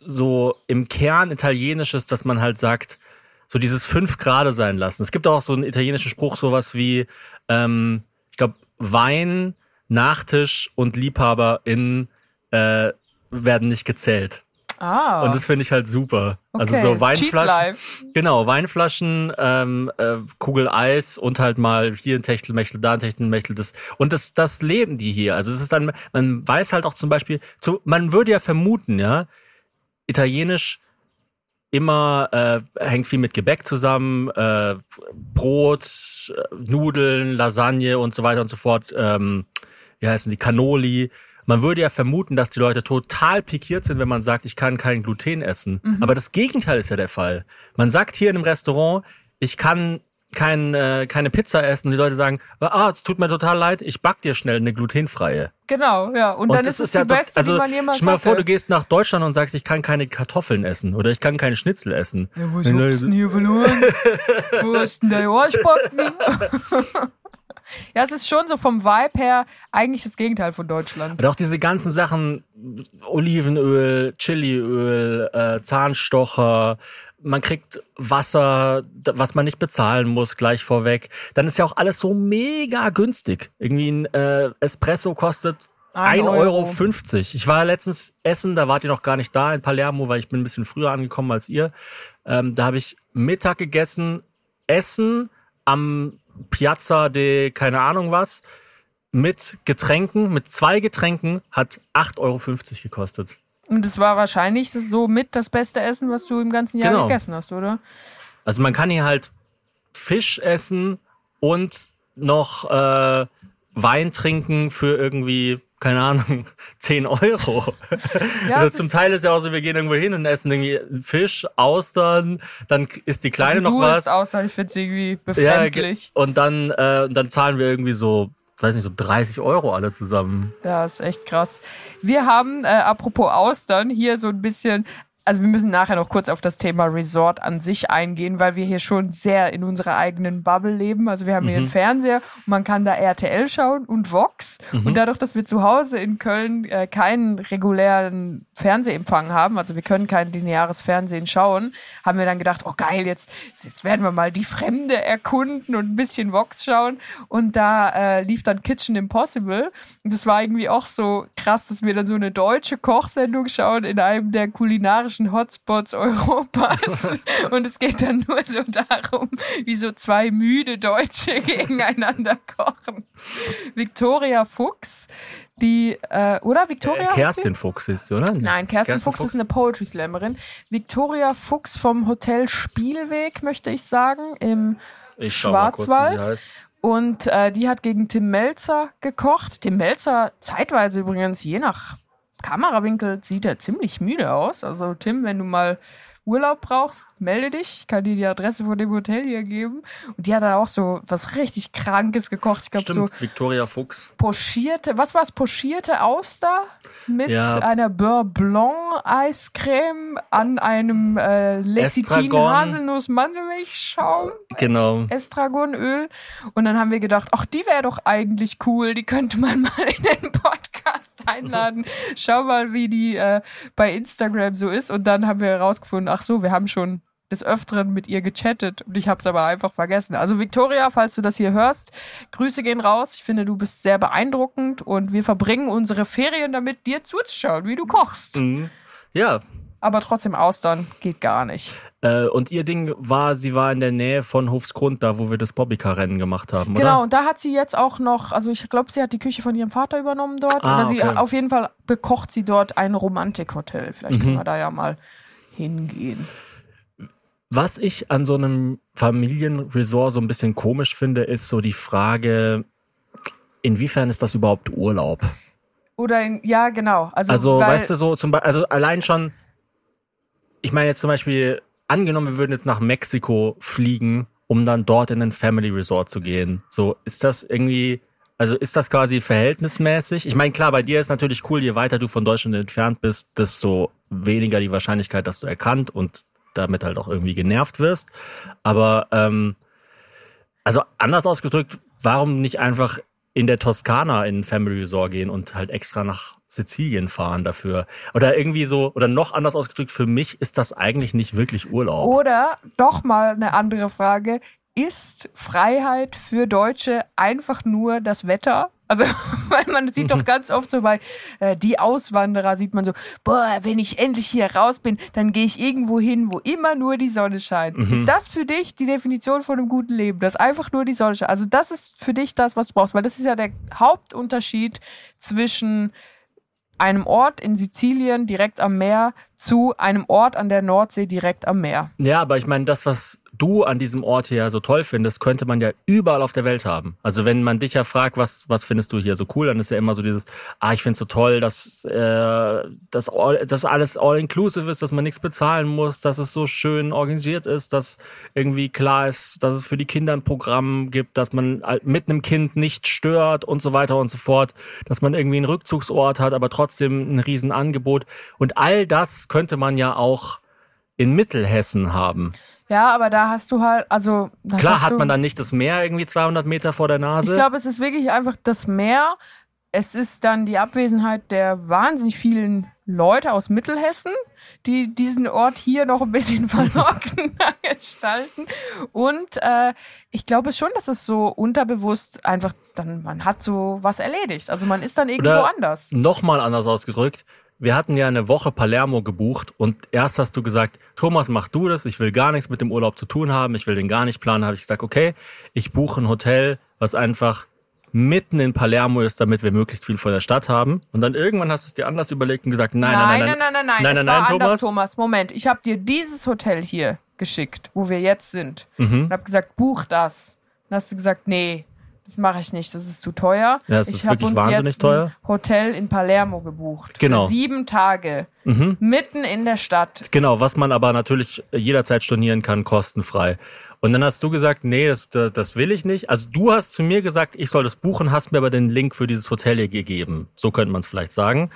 so im Kern italienisches, dass man halt sagt, so dieses fünf Grade sein lassen. Es gibt auch so einen italienischen Spruch, sowas wie, ähm, ich glaube, Wein, Nachtisch und LiebhaberInnen äh, werden nicht gezählt. Ah, Und das finde ich halt super. Also okay. so Cheat Weinflaschen. Genau, Weinflaschen, ähm, äh, Kugel Eis und halt mal hier ein Techtelmechtel, da ein Techtelmechtel. Das, und das, das leben die hier. Also es ist dann, man weiß halt auch zum Beispiel, so, man würde ja vermuten, ja, Italienisch immer äh, hängt viel mit Gebäck zusammen, äh, Brot, äh, Nudeln, Lasagne und so weiter und so fort. Ähm, wie heißen die? Cannoli. Man würde ja vermuten, dass die Leute total pikiert sind, wenn man sagt, ich kann kein Gluten essen. Aber das Gegenteil ist ja der Fall. Man sagt hier in einem Restaurant, ich kann kein, äh, keine Pizza essen. Die Leute sagen, ah, es tut mir total leid, ich back dir schnell eine glutenfreie. Genau, ja. Und, dann ist es die tot- beste, also, die man jemals stell mal vor, du hatte. gehst nach Deutschland und sagst, ich kann keine Kartoffeln essen oder ich kann keine Schnitzel essen. Ja, wo ist du- denn hier verloren? <laughs> wo ist denn der Arschbacken? <laughs> ja, es ist schon so vom Vibe her eigentlich das Gegenteil von Deutschland. Und auch diese ganzen Sachen, Olivenöl, Chiliöl, äh, Zahnstocher, man kriegt Wasser, was man nicht bezahlen muss, gleich vorweg. Dann ist ja auch alles so mega günstig. Irgendwie ein äh, Espresso kostet Ein 1,50 Euro. Euro. 50. Ich war letztens essen, da wart ihr noch gar nicht da in Palermo, weil ich bin ein bisschen früher angekommen als ihr. Ähm, da habe ich Mittag gegessen, Essen am Piazza de keine Ahnung was mit Getränken, mit zwei Getränken hat 8,50 Euro gekostet. Und das war wahrscheinlich so mit das beste Essen, was du im ganzen Jahr Genau. gegessen hast, oder? Also man kann hier halt Fisch essen und noch äh, Wein trinken für irgendwie, keine Ahnung, <laughs> 10 Euro. Ja, also zum Teil ist ja auch so, wir gehen irgendwo hin und essen irgendwie Fisch, Austern, dann ist die Kleine also noch was. außer ich finde irgendwie ja, befremdlich. ge- und dann, äh, dann zahlen wir irgendwie so, weiß nicht, so 30 Euro alle zusammen. Ja, ist echt krass. Wir haben, äh, apropos Austern, hier so ein bisschen also wir müssen nachher noch kurz auf das Thema Resort an sich eingehen, weil wir hier schon sehr in unserer eigenen Bubble leben. Also wir haben hier einen Fernseher und man kann da RTL schauen und Vox. Und dadurch, dass wir zu Hause in Köln äh, keinen regulären Fernsehempfang haben, also wir können kein lineares Fernsehen schauen, haben wir dann gedacht, oh geil, jetzt, jetzt werden wir mal die Fremde erkunden und ein bisschen Vox schauen. Und da äh, lief dann Kitchen Impossible. Und das war irgendwie auch so krass, dass wir dann so eine deutsche Kochsendung schauen in einem der kulinarischen Hotspots Europas. <laughs> Und es geht dann nur so darum, wie so zwei müde Deutsche <laughs> gegeneinander kochen. Victoria Fuchs, die, äh, oder Victoria? Äh, Kerstin Fuchs ist, oder? Nein, Kerstin, Fuchs, ist eine Poetry Slammerin. Victoria Fuchs vom Hotel Spielweg, möchte ich sagen, im Ich kurz, Schwarzwald. heißt. Und äh, die hat gegen Tim Melzer gekocht. Tim Melzer, zeitweise übrigens, je nach Kamerawinkel, sieht er ziemlich müde aus. Also Tim, wenn du mal Urlaub brauchst, melde dich. Ich kann dir die Adresse von dem Hotel hier geben. Und die hat dann auch so was richtig Krankes gekocht. Ich glaube so Victoria Fuchs. pochierte, was war es, pochierte Auster mit Ja. einer Beurre Blanc Eiscreme an einem äh, Lecithin. Haselnuss Mandelmilchschaum. Genau. Estragonöl. Und dann haben wir gedacht, ach, die wäre doch eigentlich cool, die könnte man <laughs> mal in den Podcast einladen. <laughs> Schau mal, wie die äh, bei Instagram so ist. Und dann haben wir herausgefunden, ach so, wir haben schon des Öfteren mit ihr gechattet und ich habe es aber einfach vergessen. Also Victoria, falls du das hier hörst, Grüße gehen raus. Ich finde, du bist sehr beeindruckend und wir verbringen unsere Ferien damit, dir zuzuschauen, wie du kochst. Mhm. Ja. Aber trotzdem Austern geht gar nicht. Äh, und ihr Ding war, sie war in der Nähe von Hofsgrund, da wo wir das Bobbycar-Rennen gemacht haben, Genau, oder? und da hat sie jetzt auch noch, also ich glaube, sie hat die Küche von ihrem Vater übernommen dort. Ah, oder sie okay. auf jeden Fall bekocht sie dort ein Romantikhotel. Vielleicht Mhm. können wir da ja mal hingehen. Was ich an so einem Familienresort so ein bisschen komisch finde, ist so die Frage, inwiefern ist das überhaupt Urlaub? Oder in, ja, genau. Also, Also, weil, weißt du, so zum Beispiel, also allein schon, ich meine jetzt zum Beispiel, angenommen, wir würden jetzt nach Mexiko fliegen, um dann dort in ein Family Resort zu gehen. So, ist das irgendwie, also ist das quasi verhältnismäßig? Ich meine, klar, bei dir ist natürlich cool, je weiter du von Deutschland entfernt bist, desto weniger die Wahrscheinlichkeit, dass du erkannt und damit halt auch irgendwie genervt wirst. Aber ähm, also anders ausgedrückt, warum nicht einfach in der Toskana in Family Resort gehen und halt extra nach Sizilien fahren dafür? Oder irgendwie so, oder noch anders ausgedrückt, für mich ist das eigentlich nicht wirklich Urlaub. oder doch mal eine andere Frage. Ist Freiheit für Deutsche einfach nur das Wetter? Also, <laughs> weil man sieht doch ganz oft so bei äh, die Auswanderer sieht man so, boah, wenn ich endlich hier raus bin, dann gehe ich irgendwo hin, wo immer nur die Sonne scheint. Ist das für dich die Definition von einem guten Leben, dass einfach nur die Sonne scheint? Also, das ist für dich das, was du brauchst, weil das ist ja der Hauptunterschied zwischen einem Ort in Sizilien direkt am Meer zu einem Ort an der Nordsee direkt am Meer. Ja, aber ich meine, das, was du an diesem Ort hier so toll findest, könnte man ja überall auf der Welt haben. Also wenn man dich ja fragt, was, was findest du hier so cool, dann ist ja immer so dieses, ah, ich find's so toll, dass äh, das, all, dass alles all-inclusive ist, dass man nichts bezahlen muss, dass es so schön organisiert ist, dass irgendwie klar ist, dass es für die Kinder ein Programm gibt, dass man mit einem Kind nicht stört und so weiter und so fort, dass man irgendwie einen Rückzugsort hat, aber trotzdem ein Riesenangebot. Und all das könnte man ja auch in Mittelhessen haben. Ja, aber da hast du halt, also Klar hat man dann nicht das Meer irgendwie 200 Meter vor der Nase. Ich glaube, es ist wirklich einfach das Meer. Es ist dann die Abwesenheit der wahnsinnig vielen Leute aus Mittelhessen, die diesen Ort hier noch ein bisschen <laughs> verlockender gestalten. Und äh, ich glaube schon, dass es so unterbewusst einfach dann, man hat so was erledigt. Also man ist dann irgendwo Oder anders. Nochmal anders ausgedrückt. Wir hatten ja eine Woche Palermo gebucht und erst hast du gesagt, Thomas, mach du das, ich will gar nichts mit dem Urlaub zu tun haben, ich will den gar nicht planen. habe ich gesagt, okay, ich buche ein Hotel, was einfach mitten in Palermo ist, damit wir möglichst viel von der Stadt haben. Und dann irgendwann hast du es dir anders überlegt und gesagt, nein, nein, nein, nein, nein, nein, nein, nein, nein, war nein, anders, Thomas. Thomas. Moment, ich habe dir dieses Hotel hier geschickt, wo wir jetzt sind. Mhm. Und habe gesagt, buch das. Dann hast du gesagt, nee, das mache ich nicht, das ist zu teuer. Ja, das ich ist hab wirklich uns wahnsinnig jetzt teuer. ein Hotel in Palermo gebucht. Genau. Für sieben Tage. Mhm. Mitten in der Stadt. Genau, was man aber natürlich jederzeit stornieren kann, kostenfrei. Und dann hast du gesagt, nee, das, das, das will ich nicht. Also du hast zu mir gesagt, ich soll das buchen, hast mir aber den Link für dieses Hotel hier gegeben. So könnte man es vielleicht sagen.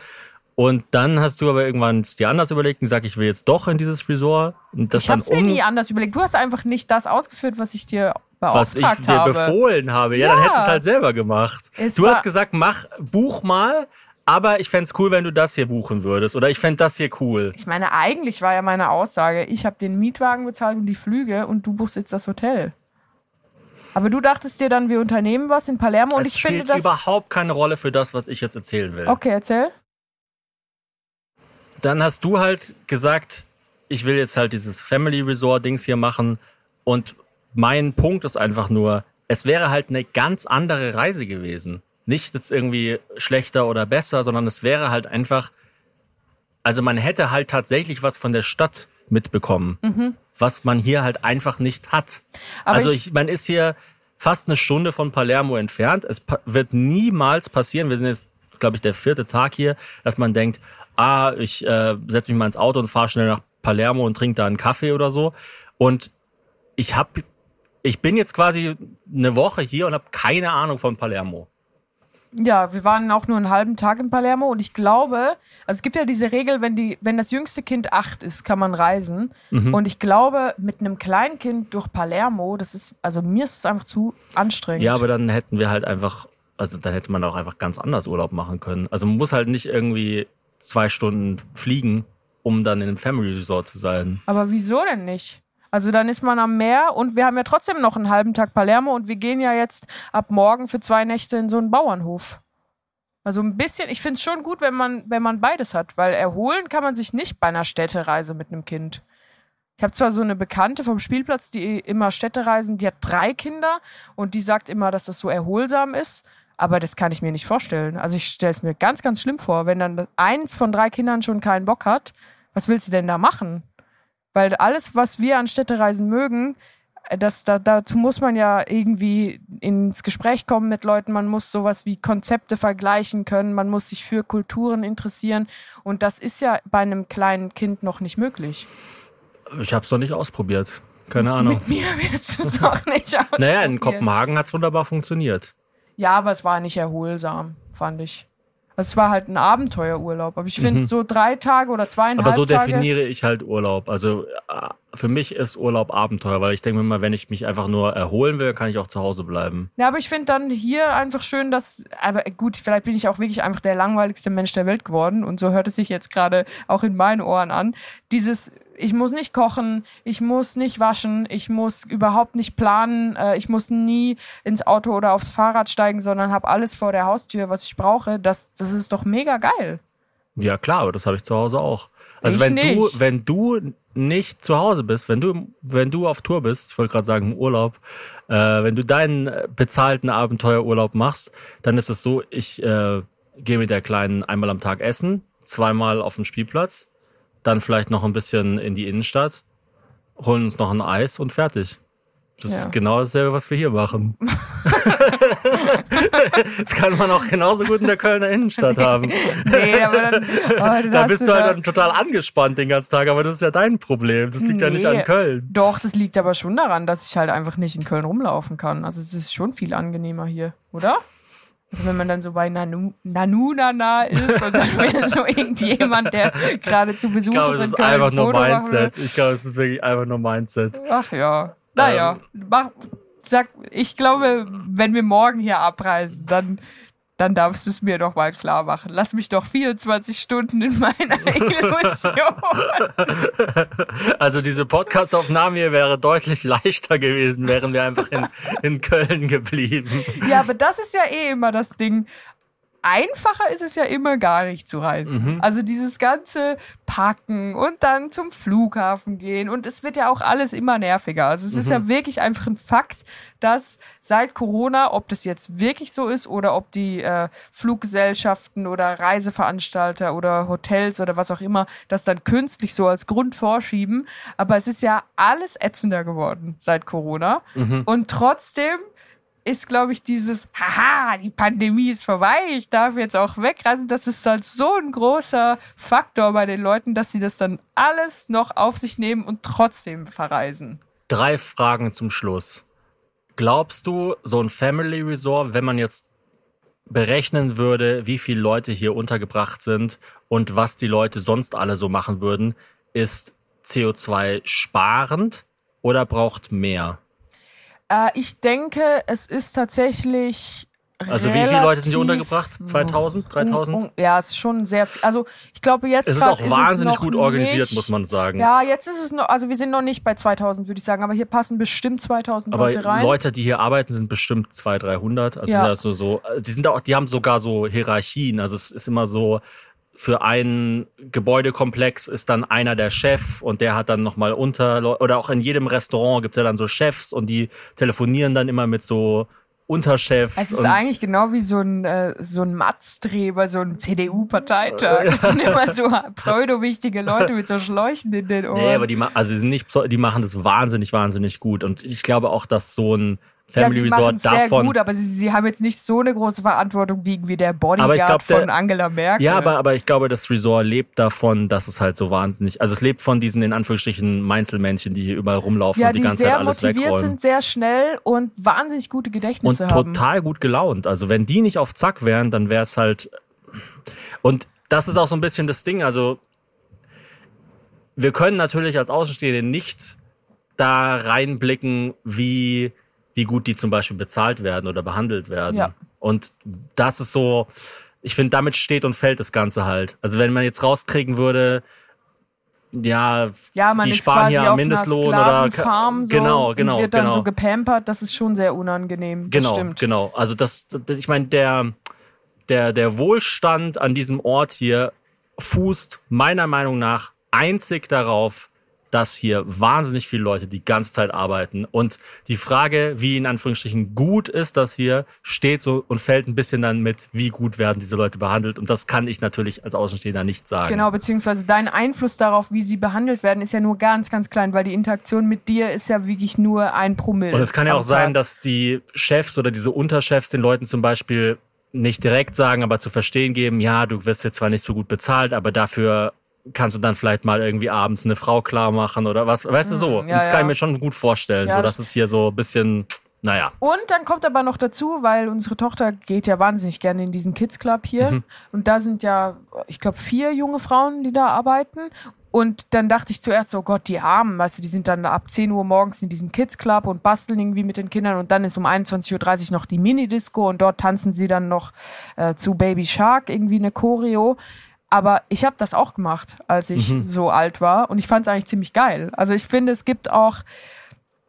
Und dann hast du aber irgendwann es dir anders überlegt und gesagt, ich will jetzt doch in dieses Resort. Und das Ich habe dann es mir nie anders überlegt. Du hast einfach nicht das ausgeführt, was ich dir was beauftragt ich dir habe. befohlen habe. Ja, dann Ja. hättest du es halt selber gemacht. Es du hast gesagt, mach, buch mal, aber ich fänd's cool, wenn du das hier buchen würdest. Oder ich fänd das hier cool. Ich meine, eigentlich war ja meine Aussage, ich habe den Mietwagen bezahlt und die Flüge und du buchst jetzt das Hotel. Aber du dachtest dir dann, wir unternehmen was in Palermo und es ich finde spielt das. überhaupt keine Rolle für das, was ich jetzt erzählen will. Okay, erzähl. Dann hast du halt gesagt, ich will jetzt halt dieses Family Resort Dings hier machen und mein Punkt ist einfach nur, es wäre halt eine ganz andere Reise gewesen. Nicht jetzt irgendwie schlechter oder besser, sondern es wäre halt einfach, also man hätte halt tatsächlich was von der Stadt mitbekommen, was man hier halt einfach nicht hat. Mhm. Aber also ich- ich, man ist hier fast eine Stunde von Palermo entfernt. Es pa wird niemals passieren. Wir sind jetzt, glaube ich, der vierte Tag hier, dass man denkt, ah, ich äh, setze mich mal ins Auto und fahre schnell nach Palermo und trinke da einen Kaffee oder so. Und ich hab, ich bin jetzt quasi eine Woche hier und habe keine Ahnung von Palermo. Ja, wir waren auch nur einen halben Tag in Palermo und ich glaube, also es gibt ja diese Regel, wenn die, wenn das jüngste Kind acht ist, kann man reisen. Mhm. Und ich glaube, mit einem Kleinkind durch Palermo, das ist, also mir ist es einfach zu anstrengend. Ja, aber dann hätten wir halt einfach, also dann hätte man auch einfach ganz anders Urlaub machen können. Also man muss halt nicht irgendwie zwei Stunden fliegen, um dann in einem Family Resort zu sein. Aber wieso denn nicht? Also dann ist man am Meer und wir haben ja trotzdem noch einen halben Tag Palermo und wir gehen ja jetzt ab morgen für zwei Nächte in so einen Bauernhof. Also ein bisschen, ich finde es schon gut, wenn man, wenn man beides hat, weil erholen kann man sich nicht bei einer Städtereise mit einem Kind. Ich habe zwar so eine Bekannte vom Spielplatz, die immer Städtereisen, die hat drei Kinder und die sagt immer, dass das so erholsam ist, aber das kann ich mir nicht vorstellen. Also ich stelle es mir ganz, ganz schlimm vor, wenn dann eins von drei Kindern schon keinen Bock hat, was willst du denn da machen? Weil alles, was wir an Städtereisen mögen, äh, das, da, dazu muss man ja irgendwie ins Gespräch kommen mit Leuten. Man muss sowas wie Konzepte vergleichen können. Man muss sich für Kulturen interessieren. Und das ist ja bei einem kleinen Kind noch nicht möglich. Ich habe es noch nicht ausprobiert. Keine Ahnung. <laughs> Mit mir wirst du es auch nicht ausprobieren. <laughs> Naja, in Kopenhagen hat's wunderbar funktioniert. Ja, aber es war nicht erholsam, fand ich. Also es war halt ein Abenteuerurlaub. Aber ich finde, so drei Tage oder zweieinhalb Mhm. Aber so Tage. definiere ich halt Urlaub. Also äh, für mich ist Urlaub Abenteuer, weil ich denke mir mal, wenn ich mich einfach nur erholen will, kann ich auch zu Hause bleiben. Ja, aber ich finde dann hier einfach schön, dass, aber gut, vielleicht bin ich auch wirklich einfach der langweiligste Mensch der Welt geworden und so hört es sich jetzt gerade auch in meinen Ohren an. Dieses, ich muss nicht kochen, ich muss nicht waschen, ich muss überhaupt nicht planen, äh, ich muss nie ins Auto oder aufs Fahrrad steigen, sondern habe alles vor der Haustür, was ich brauche. Das, das ist doch mega geil. Ja klar, aber das habe ich zu Hause auch. Also Ich wenn du, nicht. wenn du nicht zu Hause bist, wenn du, wenn du auf Tour bist, ich wollte gerade sagen im Urlaub, äh, wenn du deinen bezahlten Abenteuerurlaub machst, dann ist es so, ich äh, gehe mit der Kleinen einmal am Tag essen, zweimal auf den Spielplatz, dann vielleicht noch ein bisschen in die Innenstadt, holen uns noch ein Eis und fertig. Das Ja. ist genau dasselbe, was wir hier machen. <laughs> das kann man auch genauso gut in der Kölner Innenstadt haben. Nee, aber dann, <laughs> oh, Da bist du halt da- dann total angespannt den ganzen Tag, aber das ist ja dein Problem. Das liegt ja nicht Nee. an Köln. Doch, das liegt aber schon daran, dass ich halt einfach nicht in Köln rumlaufen kann. Also es ist schon viel angenehmer hier, oder? Also wenn man dann so bei Nanu, Nanunana ist und dann will so irgendjemand, der gerade zu Besuch Ich glaube, ist, es in ist Köln einfach ein nur Mindset. Ich glaube, es ist wirklich einfach nur Mindset. Ach ja. Naja, Ähm. mach, sag, ich glaube, wenn wir morgen hier abreisen, dann, dann darfst du es mir doch mal klar machen. Lass mich doch 24 Stunden in meiner <laughs> Illusion. Also diese Podcast-Aufnahme hier wäre deutlich leichter gewesen, wären wir einfach in, in Köln geblieben. Ja, aber das ist ja eh immer das Ding. Einfacher ist es ja immer gar nicht zu reisen. Also dieses ganze Packen und dann zum Flughafen gehen und es wird ja auch alles immer nerviger. Also es ist ja wirklich einfach ein Fakt, dass seit Corona, ob das jetzt wirklich so ist oder ob die äh, Fluggesellschaften oder Reiseveranstalter oder Hotels oder was auch immer das dann künstlich so als Grund vorschieben, aber es ist ja alles ätzender geworden seit Corona. Und trotzdem ist, glaube ich, dieses, haha, die Pandemie ist vorbei, ich darf jetzt auch wegreisen. Das ist halt so ein großer Faktor bei den Leuten, dass sie das dann alles noch auf sich nehmen und trotzdem verreisen. Drei Fragen zum Schluss. Glaubst du, so ein Family Resort, wenn man jetzt berechnen würde, wie viele Leute hier untergebracht sind und was die Leute sonst alle so machen würden, ist CO2 sparend oder braucht mehr? Äh, ich denke, es ist tatsächlich. Also wie viele Leute sind hier untergebracht? 2000, 3000? Un, un, ja, es ist schon sehr viel. Also ich glaube jetzt Es ist auch wahnsinnig es gut organisiert, nicht, muss man sagen. Ja, jetzt ist es noch, also wir sind noch nicht bei 2000, würde ich sagen, aber hier passen bestimmt 2000 aber Leute rein. Leute, die hier arbeiten, sind bestimmt 200, 300. Also Ja. das so, so, die sind auch, die haben sogar so Hierarchien. Also es ist immer so, für einen Gebäudekomplex ist dann einer der Chef und der hat dann nochmal unter, oder auch in jedem Restaurant gibt es ja dann so Chefs und die telefonieren dann immer mit so Unterchefs. es ist eigentlich genau wie so ein, äh, so ein Matzdreh bei so einem CDU-Parteitag. <laughs> Das sind immer so pseudo-wichtige Leute mit so Schläuchen in den Ohren. Nee, aber die, also sie sind nicht, die machen das wahnsinnig, wahnsinnig gut. Und ich glaube auch, dass so ein Family ja, sie Resort sehr davon. gut, aber sie, sie haben jetzt nicht so eine große Verantwortung wie, wie der Bodyguard glaub, der- von Angela Merkel. ja, aber, aber ich glaube, das Resort lebt davon, dass es halt so wahnsinnig, also es lebt von diesen in Anführungsstrichen Meinzelmännchen, die hier überall rumlaufen ja, und die, die ganze sehr Zeit alles motiviert wegräumen. sind, sehr schnell und wahnsinnig gute und Gedächtnisse haben. total gut gelaunt. Also wenn die nicht auf Zack wären, dann wäre es halt. Und das ist auch so ein bisschen das Ding. Also wir können natürlich als Außenstehende nicht da reinblicken, wie wie gut die zum Beispiel bezahlt werden oder behandelt werden. Ja. Und das ist so. Ich finde, damit steht und fällt das Ganze halt. Also wenn man jetzt rauskriegen würde, ja, ja, man die ist sparen hier am Mindestlohn oder Farm so genau, genau, und wird dann genau. so gepampert. Das ist schon sehr unangenehm. Genau, stimmt. genau. Also das, das ich meine, der, der, der Wohlstand an diesem Ort hier fußt meiner Meinung nach einzig darauf, dass hier wahnsinnig viele Leute die ganze Zeit arbeiten. Und die Frage, wie in Anführungsstrichen gut ist das hier, steht so und fällt ein bisschen dann mit, wie gut werden diese Leute behandelt. Und das kann ich natürlich als Außenstehender nicht sagen. Genau, beziehungsweise dein Einfluss darauf, wie sie behandelt werden, ist ja nur ganz, ganz klein, weil die Interaktion mit dir ist ja wirklich nur ein Promille. Und es kann ja auch sein, dass die Chefs oder diese Unterchefs den Leuten zum Beispiel nicht direkt sagen, aber zu verstehen geben, ja, du wirst jetzt zwar nicht so gut bezahlt, aber dafür kannst du dann vielleicht mal irgendwie abends eine Frau klar machen oder was, weißt du so. Hm, ja, das kann ich mir schon gut vorstellen, Ja, so das- dass es hier so ein bisschen, naja. Und dann kommt aber noch dazu, weil unsere Tochter geht ja wahnsinnig gerne in diesen Kids Club hier. Mhm. Und da sind ja, ich glaube, vier junge Frauen, die da arbeiten. Und dann dachte ich zuerst so, Gott, die Armen, weißt du, die sind dann ab 10 Uhr morgens in diesem Kids Club und basteln irgendwie mit den Kindern und dann ist um 21.30 Uhr noch die Minidisco und dort tanzen sie dann noch äh, zu Baby Shark irgendwie eine Choreo. Aber ich habe das auch gemacht, als ich Mhm. so alt war und ich fand es eigentlich ziemlich geil. Also ich finde, es gibt auch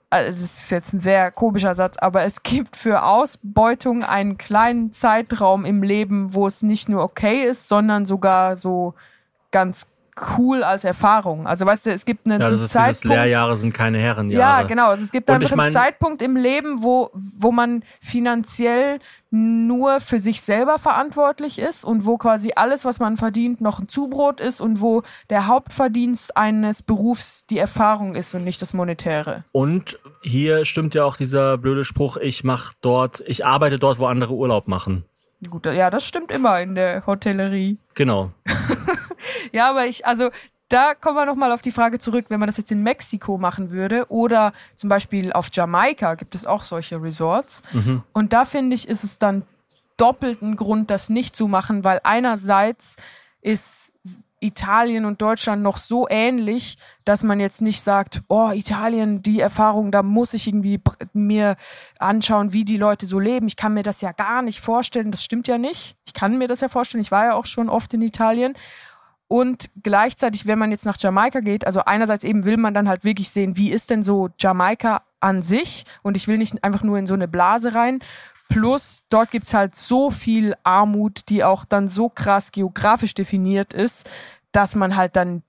also das ist jetzt ein sehr komischer Satz, aber es gibt für Ausbeutung einen kleinen Zeitraum im Leben, wo es nicht nur okay ist, sondern sogar so ganz cool als Erfahrung. Also weißt du, es gibt einen Ja, das ist Zeitpunkt. dieses Lehrjahre sind keine Herrenjahre. Ja, genau. Also es gibt einfach einen Zeitpunkt im Leben, wo, wo man finanziell nur für sich selber verantwortlich ist und wo quasi alles, was man verdient, noch ein Zubrot ist und wo der Hauptverdienst eines Berufs die Erfahrung ist und nicht das Monetäre. Und hier stimmt ja auch dieser blöde Spruch, ich mach dort, ich arbeite dort, wo andere Urlaub machen. Gut, ja, das stimmt immer in der Hotellerie. Genau. <laughs> Ja, aber ich, also da kommen wir nochmal auf die Frage zurück, wenn man das jetzt in Mexiko machen würde oder zum Beispiel auf Jamaika gibt es auch solche Resorts. Und da finde ich, ist es dann doppelt ein Grund, das nicht zu machen, weil einerseits ist Italien und Deutschland noch so ähnlich, dass man jetzt nicht sagt, oh, Italien, die Erfahrung, da muss ich irgendwie mir anschauen, wie die Leute so leben. Ich kann mir das ja gar nicht vorstellen. Das stimmt ja nicht. Ich kann mir das ja vorstellen. Ich war ja auch schon oft in Italien. Und gleichzeitig, wenn man jetzt nach Jamaika geht, also einerseits eben will man dann halt wirklich sehen, wie ist denn so Jamaika an sich? Und ich will nicht einfach nur in so eine Blase rein. Plus, dort gibt's halt so viel Armut, die auch dann so krass geografisch definiert ist, dass man halt dann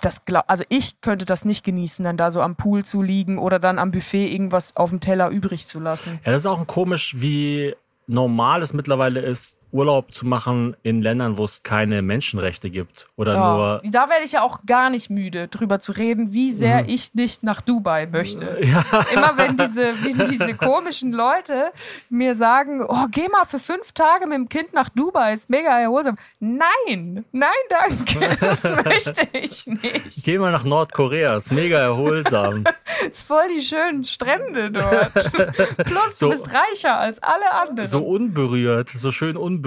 das glaub, also ich könnte das nicht genießen, dann da so am Pool zu liegen oder dann am Buffet irgendwas auf dem Teller übrig zu lassen. Ja, das ist auch ein komisch, wie normal es mittlerweile ist, Urlaub zu machen in Ländern, wo es keine Menschenrechte gibt? Oder Ja. nur. Da werde ich ja auch gar nicht müde, drüber zu reden, wie sehr ich nicht nach Dubai möchte. <laughs> Immer wenn diese, wenn diese komischen Leute mir sagen, oh, geh mal für fünf Tage mit dem Kind nach Dubai, ist mega erholsam. Nein, nein, danke, <laughs> das möchte ich nicht. Ich gehe mal nach Nordkorea, ist mega erholsam. <laughs> ist voll die schönen Strände dort. Plus, So- du bist reicher als alle anderen. so unberührt, so schön unberührt.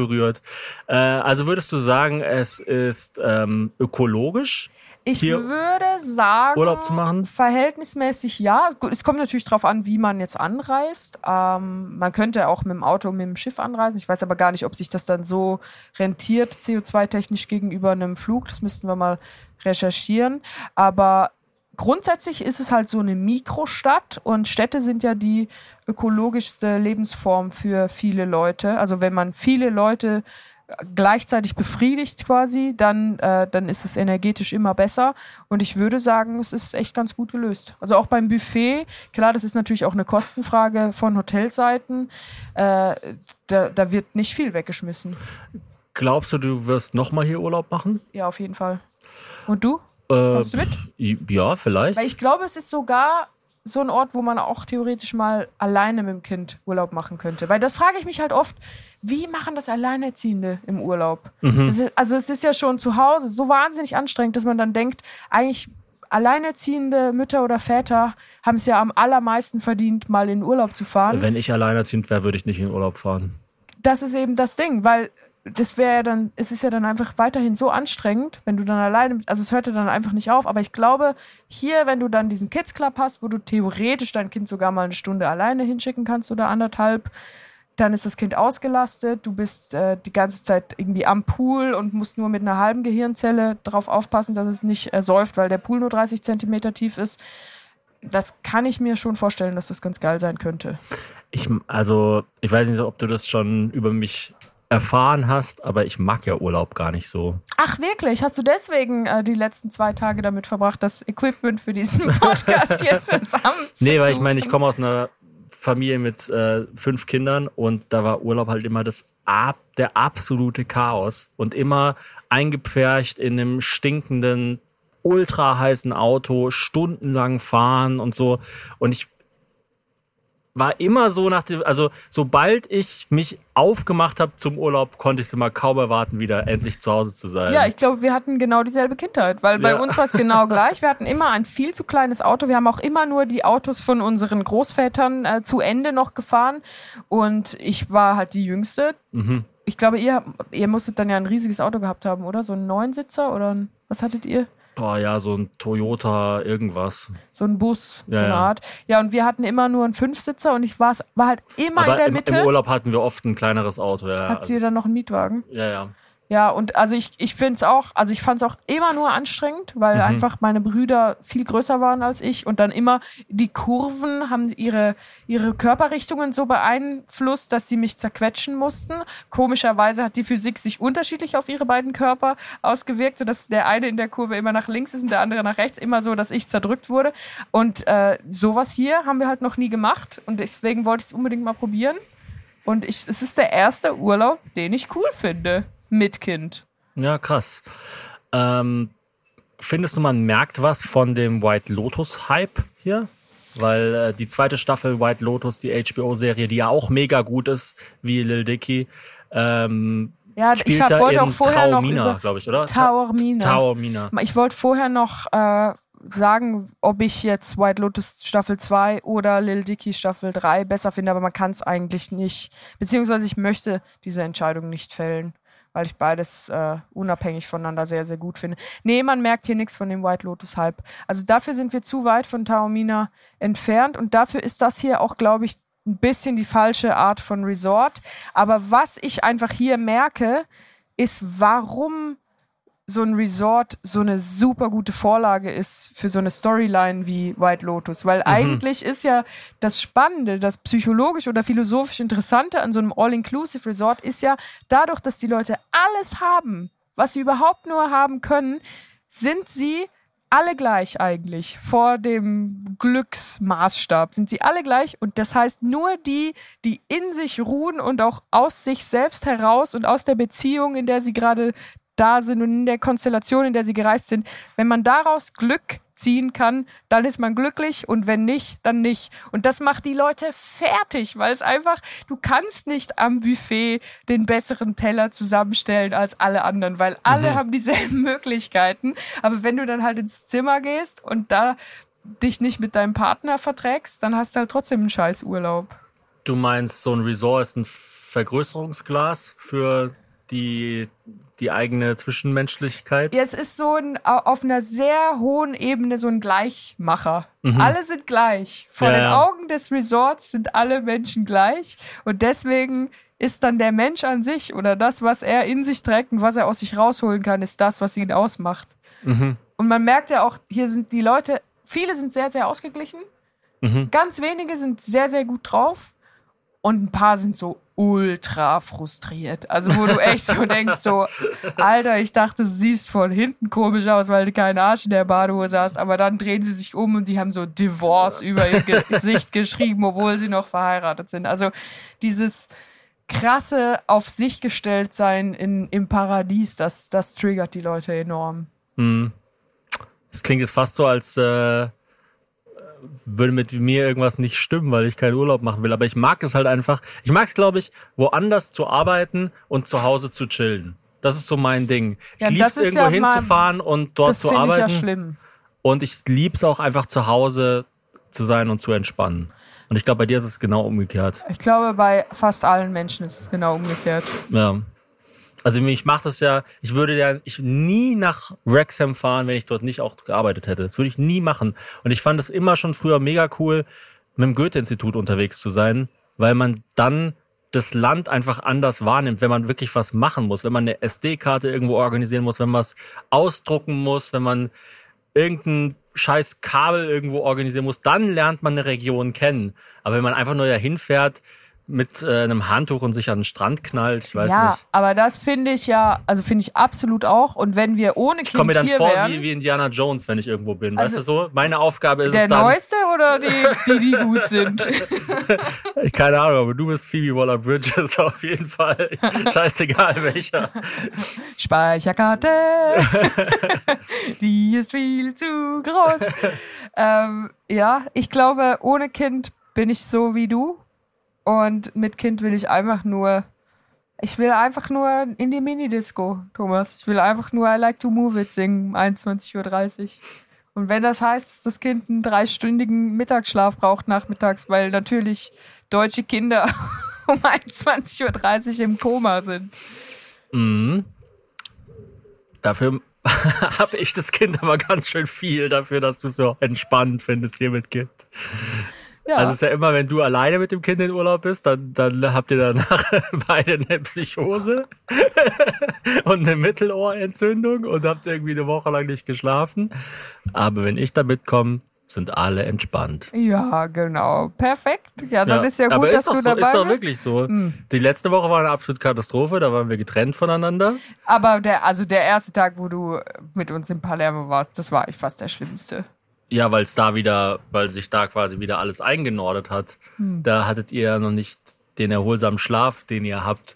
Äh, also würdest du sagen, es ist ähm, ökologisch? Ich hier würde sagen, Urlaub zu machen? verhältnismäßig ja. Gut, es kommt natürlich darauf an, wie man jetzt anreist. Ähm, man könnte auch mit dem Auto, mit dem Schiff anreisen. Ich weiß aber gar nicht, ob sich das dann so rentiert, CO2-technisch gegenüber einem Flug. Das müssten wir mal recherchieren. Aber grundsätzlich ist es halt so eine Mikrostadt und Städte sind ja die ökologischste Lebensform für viele Leute. Also wenn man viele Leute gleichzeitig befriedigt quasi, dann, äh, dann ist es energetisch immer besser. Und ich würde sagen, es ist echt ganz gut gelöst. Also auch beim Buffet, klar, das ist natürlich auch eine Kostenfrage von Hotelseiten. Äh, da, da wird nicht viel weggeschmissen. Glaubst du, du wirst nochmal hier Urlaub machen? Ja, auf jeden Fall. Und du? Äh, Kommst du mit? Ja, vielleicht. Weil ich glaube, es ist sogar so ein Ort, wo man auch theoretisch mal alleine mit dem Kind Urlaub machen könnte. Weil das frage ich mich halt oft, wie machen das Alleinerziehende im Urlaub? Das ist, also es ist ja schon zu Hause so wahnsinnig anstrengend, dass man dann denkt, eigentlich alleinerziehende Mütter oder Väter haben es ja am allermeisten verdient, mal in Urlaub zu fahren. Wenn ich alleinerziehend wäre, würde ich nicht in Urlaub fahren. das ist eben das Ding, weil das wäre ja dann, es ist ja dann einfach weiterhin so anstrengend, wenn du dann alleine, also es hörte dann einfach nicht auf, aber ich glaube, hier, wenn du dann diesen Kids Club hast, wo du theoretisch dein Kind sogar mal eine Stunde alleine hinschicken kannst oder anderthalb, dann ist das Kind ausgelastet, du bist äh, die ganze Zeit irgendwie am Pool und musst nur mit einer halben Gehirnzelle darauf aufpassen, dass es nicht ersäuft, weil der Pool nur 30 Zentimeter tief ist. Das kann ich mir schon vorstellen, dass das ganz geil sein könnte. Ich, also, ich weiß nicht, ob du das schon über mich erfahren hast, aber ich mag ja Urlaub gar nicht so. Ach wirklich? Hast du deswegen äh, die letzten zwei Tage damit verbracht, das Equipment für diesen <laughs> Podcast jetzt zusammen zu Nee, weil ich meine, ich komme aus einer Familie mit äh, fünf Kindern und da war Urlaub halt immer das ab, der absolute Chaos und immer eingepfercht in einem stinkenden, ultra heißen Auto, stundenlang fahren und so. Und ich war immer so nach dem, also sobald ich mich aufgemacht habe zum Urlaub, konnte ich es immer kaum erwarten, wieder endlich zu Hause zu sein. Ja, ich glaube, wir hatten genau dieselbe Kindheit, weil bei Ja. uns war es genau <laughs> gleich. Wir hatten immer ein viel zu kleines Auto. Wir haben auch immer nur die Autos von unseren Großvätern äh, zu Ende noch gefahren und ich war halt die Jüngste. Mhm. Ich glaube, ihr, ihr musstet dann ja ein riesiges Auto gehabt haben, oder? So einen Neunsitzer oder ein, was hattet ihr? Boah, ja, so ein Toyota irgendwas. So ein Bus, so Ja, eine ja. Art. Ja, und wir hatten immer nur einen Fünfsitzer und ich war, war halt immer in Aber der im, Mitte. im Urlaub hatten wir oft ein kleineres Auto. Ja, Habt also, ihr dann noch einen Mietwagen? ja, ja. Ja, und also ich, ich finde es auch, also ich fand es auch immer nur anstrengend, weil Mhm. einfach meine Brüder viel größer waren als ich und dann immer die Kurven haben ihre, ihre Körperrichtungen so beeinflusst, dass sie mich zerquetschen mussten. Komischerweise hat die Physik sich unterschiedlich auf ihre beiden Körper ausgewirkt, sodass der eine in der Kurve immer nach links ist und der andere nach rechts, immer so, dass ich zerdrückt wurde. Und äh, sowas hier haben wir halt noch nie gemacht und deswegen wollte ich es unbedingt mal probieren. Und ich, es ist der erste Urlaub, den ich cool finde. Mit Kind. Ja, krass. Ähm, findest du, man merkt was von dem White Lotus-Hype hier? Weil äh, die zweite Staffel White Lotus, die HBO-Serie, die ja auch mega gut ist, wie Lil Dicky, ähm, Ja, ich spielt ja wollte in auch vorher noch Taormina, glaube ich, oder? Taormina. Taormina. Ich wollte vorher noch äh, sagen, ob ich jetzt White Lotus Staffel 2 oder Lil Dicky Staffel 3 besser finde, aber man kann es eigentlich nicht. Beziehungsweise ich möchte diese Entscheidung nicht fällen, weil ich beides äh, unabhängig voneinander sehr, sehr gut finde. Nee, man merkt hier nichts von dem White Lotus Hype. Also dafür sind wir zu weit von Taormina entfernt und dafür ist das hier auch, glaube ich, ein bisschen die falsche Art von Resort. Aber was ich einfach hier merke, ist, warum so ein Resort so eine super gute Vorlage ist für so eine Storyline wie White Lotus. Weil eigentlich ist ja das Spannende, das psychologisch oder philosophisch Interessante an so einem All-Inclusive Resort ist ja dadurch, dass die Leute alles haben, was sie überhaupt nur haben können, sind sie alle gleich eigentlich. Vor dem Glücksmaßstab sind sie alle gleich. Und das heißt, nur die, die in sich ruhen und auch aus sich selbst heraus und aus der Beziehung, in der sie gerade da sind und in der Konstellation, in der sie gereist sind, wenn man daraus Glück ziehen kann, dann ist man glücklich und wenn nicht, dann nicht. Und das macht die Leute fertig, weil es einfach, du kannst nicht am Buffet den besseren Teller zusammenstellen als alle anderen, weil alle mhm. haben dieselben <laughs> Möglichkeiten. Aber wenn du dann halt ins Zimmer gehst und da dich nicht mit deinem Partner verträgst, dann hast du halt trotzdem einen scheiß Urlaub. Du meinst, so ein Resort ist ein Vergrößerungsglas für die, die eigene Zwischenmenschlichkeit? Ja, es ist so ein, auf einer sehr hohen Ebene so ein Gleichmacher. Mhm. Alle sind gleich. Vor ja, den. Augen des Resorts sind alle Menschen gleich. Und deswegen ist dann der Mensch an sich oder das, was er in sich trägt und was er aus sich rausholen kann, ist das, was ihn ausmacht. Mhm. Und man merkt ja auch, hier sind die Leute, viele sind sehr, sehr ausgeglichen. Mhm. Ganz wenige sind sehr, sehr gut drauf. Und ein paar sind so ultra frustriert. Also wo du echt so denkst, so, Alter, ich dachte, du siehst von hinten komisch aus, weil du keinen Arsch in der Badehose hast, aber dann drehen sie sich um und die haben so Divorce über ihr <laughs> Gesicht geschrieben, obwohl sie noch verheiratet sind. Also dieses krasse auf sich gestellt sein in, im Paradies, das, das triggert die Leute enorm. Hm. Das klingt jetzt fast so, als äh, würde mit mir irgendwas nicht stimmen, weil ich keinen Urlaub machen will. Aber ich mag es halt einfach. Ich mag es, glaube ich, woanders zu arbeiten und zu Hause zu chillen. Das ist so mein Ding. Ich ja, liebe es, irgendwo ja hinzufahren und dort zu arbeiten. Das Ich ja schlimm. Und ich liebe es auch einfach zu Hause zu sein und zu entspannen. Und ich glaube, bei dir ist es genau umgekehrt. Ich glaube, bei fast allen Menschen ist es genau umgekehrt. Ja. Also ich mache das ja, ich würde ja ich nie nach Wrexham fahren, wenn ich dort nicht auch gearbeitet hätte. Das würde ich nie machen. Und ich fand es immer schon früher mega cool, mit dem Goethe-Institut unterwegs zu sein, weil man dann das Land einfach anders wahrnimmt, wenn man wirklich was machen muss, wenn man eine SD-Karte irgendwo organisieren muss, wenn man was ausdrucken muss, wenn man irgendein scheiß Kabel irgendwo organisieren muss, dann lernt man eine Region kennen. Aber wenn man einfach nur dahin fährt, mit äh, einem Handtuch und sich an den Strand knallt. Ich weiß ja, nicht. aber das finde ich ja, also finde ich absolut auch. Und wenn wir ohne Kind Ich komme mir dann vor wären, wie, wie Indiana Jones, wenn ich irgendwo bin. Also weißt du so? Meine Aufgabe ist es dann. Der neueste oder die, die, die gut sind? <laughs> ich keine Ahnung, aber du bist Phoebe Waller-Bridges <laughs> auf jeden Fall. <laughs> Scheißegal welcher. Speicherkarte. die ist viel zu groß. ähm, ja, ich glaube, ohne Kind bin ich so wie du und mit Kind will ich einfach nur, ich will einfach nur in die Minidisco, Thomas. Ich will einfach nur I like to move it singen, 21.30 Uhr. Und wenn das heißt, dass das Kind einen dreistündigen Mittagsschlaf braucht nachmittags, weil natürlich deutsche Kinder <laughs> um 21.30 Uhr im Koma sind. Mhm. Dafür <laughs> habe ich das Kind aber ganz schön viel dafür, dass du so entspannt findest hier mit Kind. Ja. Also es ist ja immer, wenn du alleine mit dem Kind in Urlaub bist, dann, dann habt ihr danach <laughs> beide eine Psychose <laughs> und eine Mittelohrentzündung und habt irgendwie eine Woche lang nicht geschlafen. Aber wenn ich da mitkomme, sind alle entspannt. Ja, genau. Perfekt. Ja, dann ja. ist ja gut, Aber dass du so, dabei bist. Ist doch wirklich so. Hm. Die letzte Woche war eine absolute Katastrophe, da waren wir getrennt voneinander. Aber der, also der erste Tag, wo du mit uns in Palermo warst, das war echt fast der schlimmste. Ja, weil es da wieder, weil sich da quasi wieder alles eingenordet hat. Hm. Da hattet ihr ja noch nicht den erholsamen Schlaf, den ihr habt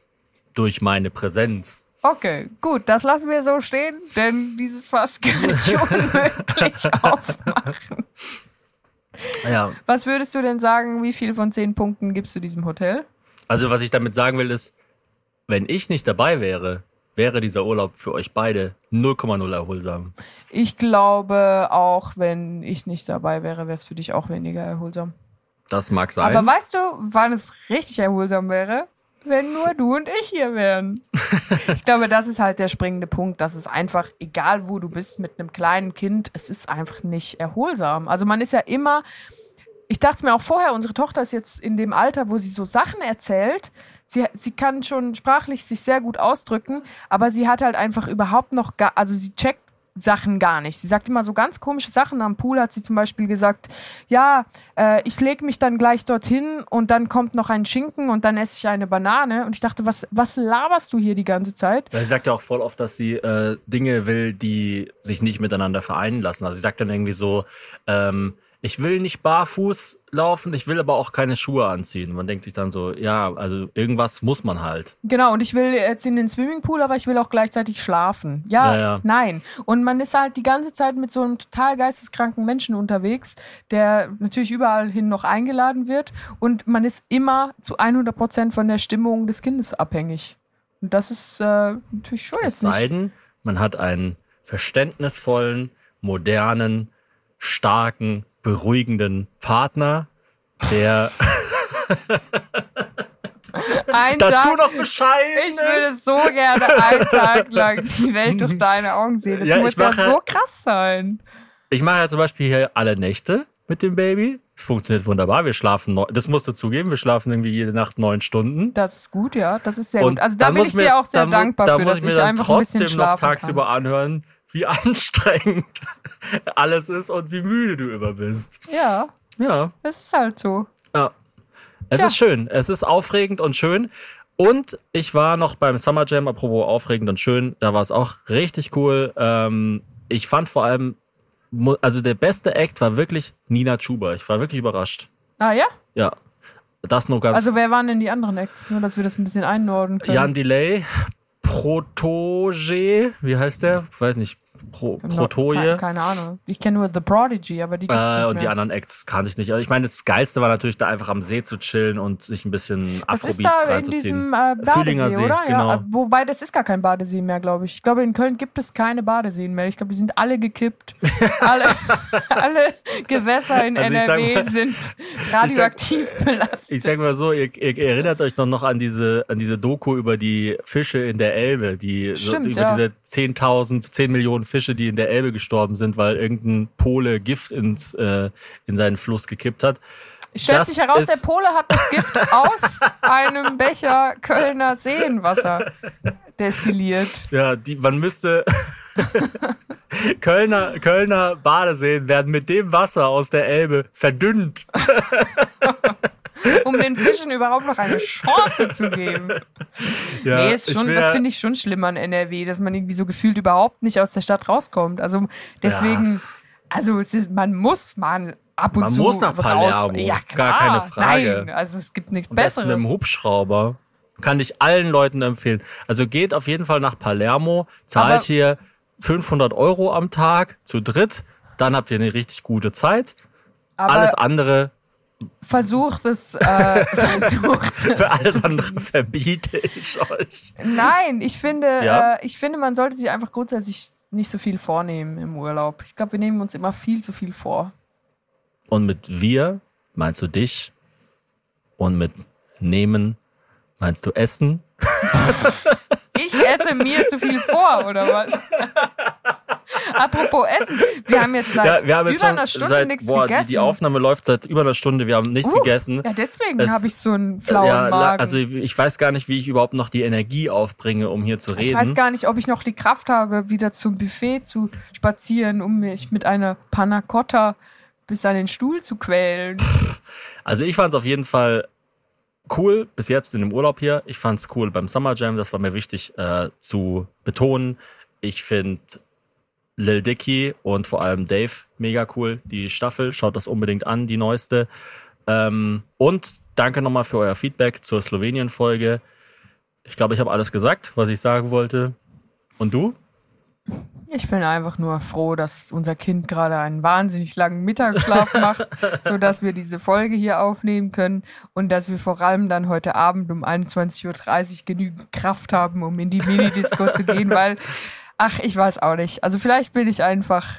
durch meine Präsenz. Okay, gut, das lassen wir so stehen, denn dieses Fass kann ich <laughs> unmöglich aufmachen. Ja. Was würdest du denn sagen, wie viel von zehn Punkten gibst du diesem Hotel? Also, was ich damit sagen will, ist, wenn ich nicht dabei wäre, wäre dieser Urlaub für euch beide 0,0 erholsam. Ich glaube, auch wenn ich nicht dabei wäre, wäre es für dich auch weniger erholsam. Das mag sein. Aber weißt du, wann es richtig erholsam wäre? Wenn nur du und ich hier wären. <laughs> ich glaube, das ist halt der springende Punkt. Das ist einfach, egal wo du bist mit einem kleinen Kind, es ist einfach nicht erholsam. Also man ist ja immer, ich dachte mir auch vorher, unsere Tochter ist jetzt in dem Alter, wo sie so Sachen erzählt, sie, sie kann schon sprachlich sich sehr gut ausdrücken, aber sie hat halt einfach überhaupt noch gar, also sie checkt Sachen gar nicht. Sie sagt immer so ganz komische Sachen. Am Pool hat sie zum Beispiel gesagt, ja, äh, ich lege mich dann gleich dorthin und dann kommt noch ein Schinken und dann esse ich eine Banane. Und ich dachte, was, was laberst du hier die ganze Zeit? Sie sagt ja auch voll oft, dass sie äh, Dinge will, die sich nicht miteinander vereinen lassen. Also sie sagt dann irgendwie so, ähm, ich will nicht barfuß laufen, ich will aber auch keine Schuhe anziehen. Man denkt sich dann so, ja, also irgendwas muss man halt. Genau, und ich will jetzt in den Swimmingpool, aber ich will auch gleichzeitig schlafen. Ja, Ja, ja. nein. Und man ist halt die ganze Zeit mit so einem total geisteskranken Menschen unterwegs, der natürlich überall hin noch eingeladen wird. Und man ist immer zu 100 Prozent von der Stimmung des Kindes abhängig. Und das ist äh, natürlich schon jetzt nicht. sei denn, man hat einen verständnisvollen, modernen, starken, beruhigenden Partner, der Ein dazu Tag, noch bescheiden ich würde so gerne einen Tag lang die Welt durch deine Augen sehen. Das Ja, ich muss ja so krass sein. Ich mache ja zum Beispiel hier alle Nächte mit dem Baby. Es funktioniert wunderbar. Wir schlafen, das musst du zugeben, wir schlafen irgendwie jede Nacht neun Stunden. Das ist gut, ja. Das ist sehr Und gut. Also da bin ich mir- dir auch sehr da dankbar da für, dass ich mir ich einfach ein bisschen trotzdem noch schlafen tagsüber kann. anhören, wie anstrengend <laughs> alles ist und wie müde du immer bist. Ja, Ja, das ist halt so. ja. Es Tja. ist schön. Es ist aufregend und schön. Und ich war noch beim Summer Jam, apropos aufregend und schön, da war es auch richtig cool. Ähm, ich fand vor allem, also der beste Act war wirklich Nina Chuba. Ich war wirklich überrascht. Ah ja? Ja. Das nur ganz. Also wer waren denn die anderen Acts? Nur, dass wir das ein bisschen einordnen können. Jan Delay, Protoge, wie heißt der? Ich weiß nicht. Pro, Protoje. Keine, keine Ahnung. Ich kenne nur The Prodigy, aber die gibt's Äh, nicht und die anderen Acts kannte ich nicht. Aber ich meine, das Geilste war natürlich da einfach am See zu chillen und sich ein bisschen ist Afrobeats da in reinzuziehen. diesem äh, Badesee, See, oder? genau. Ja, wobei das ist gar kein Badesee mehr, glaube ich. Ich glaube, in Köln gibt es keine Badeseen mehr. Ich glaube, die sind alle gekippt. <laughs> alle, alle Gewässer in Also ich sag NRW mal- sind radioaktiv belastet. Ich sag mal so, ihr, ihr erinnert euch doch noch an diese, an diese Doku über die Fische in der Elbe, die so, Stimmt, über ja. diese 10.000, 10 Millionen Fische, die in der Elbe gestorben sind, weil irgendein Pole Gift ins, äh, in seinen Fluss gekippt hat. Stellt sich heraus, der Pole hat das Gift <laughs> aus einem Becher Kölner Seenwasser destilliert. Ja, die, man müsste <laughs> Kölner, Kölner Badeseen werden mit dem Wasser aus der Elbe verdünnt. <laughs> um den Fischen überhaupt noch eine Chance zu geben. <laughs> Ja, nee, ist schon, will das ja- finde ich schon schlimm an NRW, dass man irgendwie so gefühlt überhaupt nicht aus der Stadt rauskommt. Also deswegen, also es ist, man muss mal ab und Man zu muss nach Palermo. Ja, gar klar. keine Frage. Nein, also es gibt nichts besten Besseres. mit dem Hubschrauber. Kann ich allen Leuten empfehlen. Also geht auf jeden Fall nach Palermo, zahlt Aber- hier 500 Euro am Tag zu dritt, dann habt ihr eine richtig gute Zeit. Aber alles andere, versucht es, äh, <laughs> versucht es. für alles andere verbiete ich euch. Nein, ich finde, Ja? äh, ich finde, man sollte sich einfach grundsätzlich nicht so viel vornehmen im Urlaub. Ich glaube, wir nehmen uns immer viel zu viel vor. Und mit wir meinst du dich und mit nehmen meinst du essen? Ich esse mir zu viel vor, oder was? <laughs> Apropos Essen, wir haben jetzt seit Ja, wir haben jetzt über einer Stunde seit, nichts boah, gegessen. Die, die Aufnahme läuft seit über einer Stunde, wir haben nichts Uh, gegessen. Ja, deswegen Es- habe ich so einen flauen ja, Magen. also ich weiß gar nicht, wie ich überhaupt noch die Energie aufbringe, um hier zu reden. ich weiß gar nicht, ob ich noch die Kraft habe, wieder zum Buffet zu spazieren, um mich mit einer Panna Cotta bis an den Stuhl zu quälen. Also ich fand es auf jeden Fall cool bis jetzt in dem Urlaub hier. Ich fand es cool beim Summer Jam, das war mir wichtig äh, zu betonen. Ich finde Lil Dicky und vor allem Dave mega cool. Die Staffel, schaut das unbedingt an, die neueste. Ähm, und danke nochmal für euer Feedback zur Slowenien-Folge. Ich glaube, ich habe alles gesagt, was ich sagen wollte. Und du? Ich bin einfach nur froh, dass unser Kind gerade einen wahnsinnig langen Mittagsschlaf <laughs> macht, sodass wir diese Folge hier aufnehmen können und dass wir vor allem dann heute Abend um 21.30 Uhr genügend Kraft haben, um in die Minidisco zu gehen, weil, ach, ich weiß auch nicht. Also vielleicht bin ich einfach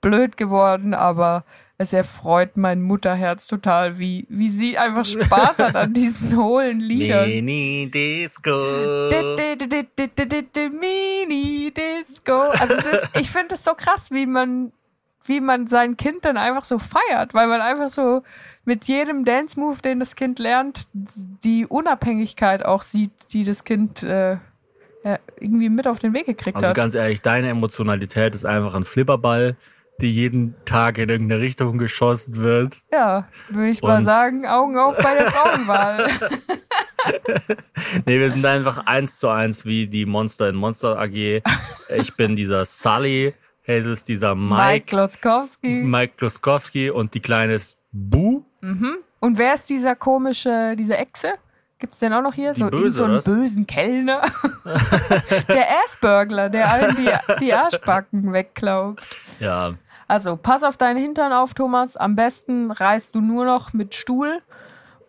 blöd geworden, aber es erfreut mein Mutterherz total, wie, wie sie einfach Spaß hat an diesen <laughs> hohlen Liedern. Mini-Disco. Mini-Disco. Also es ist, ich finde es so krass, wie man, wie man sein Kind dann einfach so feiert, weil man einfach so mit jedem Dance-Move, den das Kind lernt, die Unabhängigkeit auch sieht, die das Kind äh, äh, irgendwie mit auf den Weg gekriegt Also hat. ganz ehrlich, deine Emotionalität ist einfach ein Flipperball, die jeden Tag in irgendeine Richtung geschossen wird. Ja, würde ich mal Und- sagen, Augen auf bei der Frauenwahl. <laughs> <laughs> Nee, wir sind einfach eins zu eins wie die Monster in Monster AG. Ich bin dieser Sully, Hazel ist dieser Mike Mike, Klotzkowski. Mike Kluskowski und die kleine ist Bu. Und wer ist dieser komische, diese Echse? Gibt's den auch noch hier? Die so, Böse, so einen bösen Kellner. <laughs> der Assburgler, der allen die, die Arschbacken wegklaut. Ja, Also, pass auf deinen Hintern auf, Thomas. Am besten reist du nur noch mit Stuhl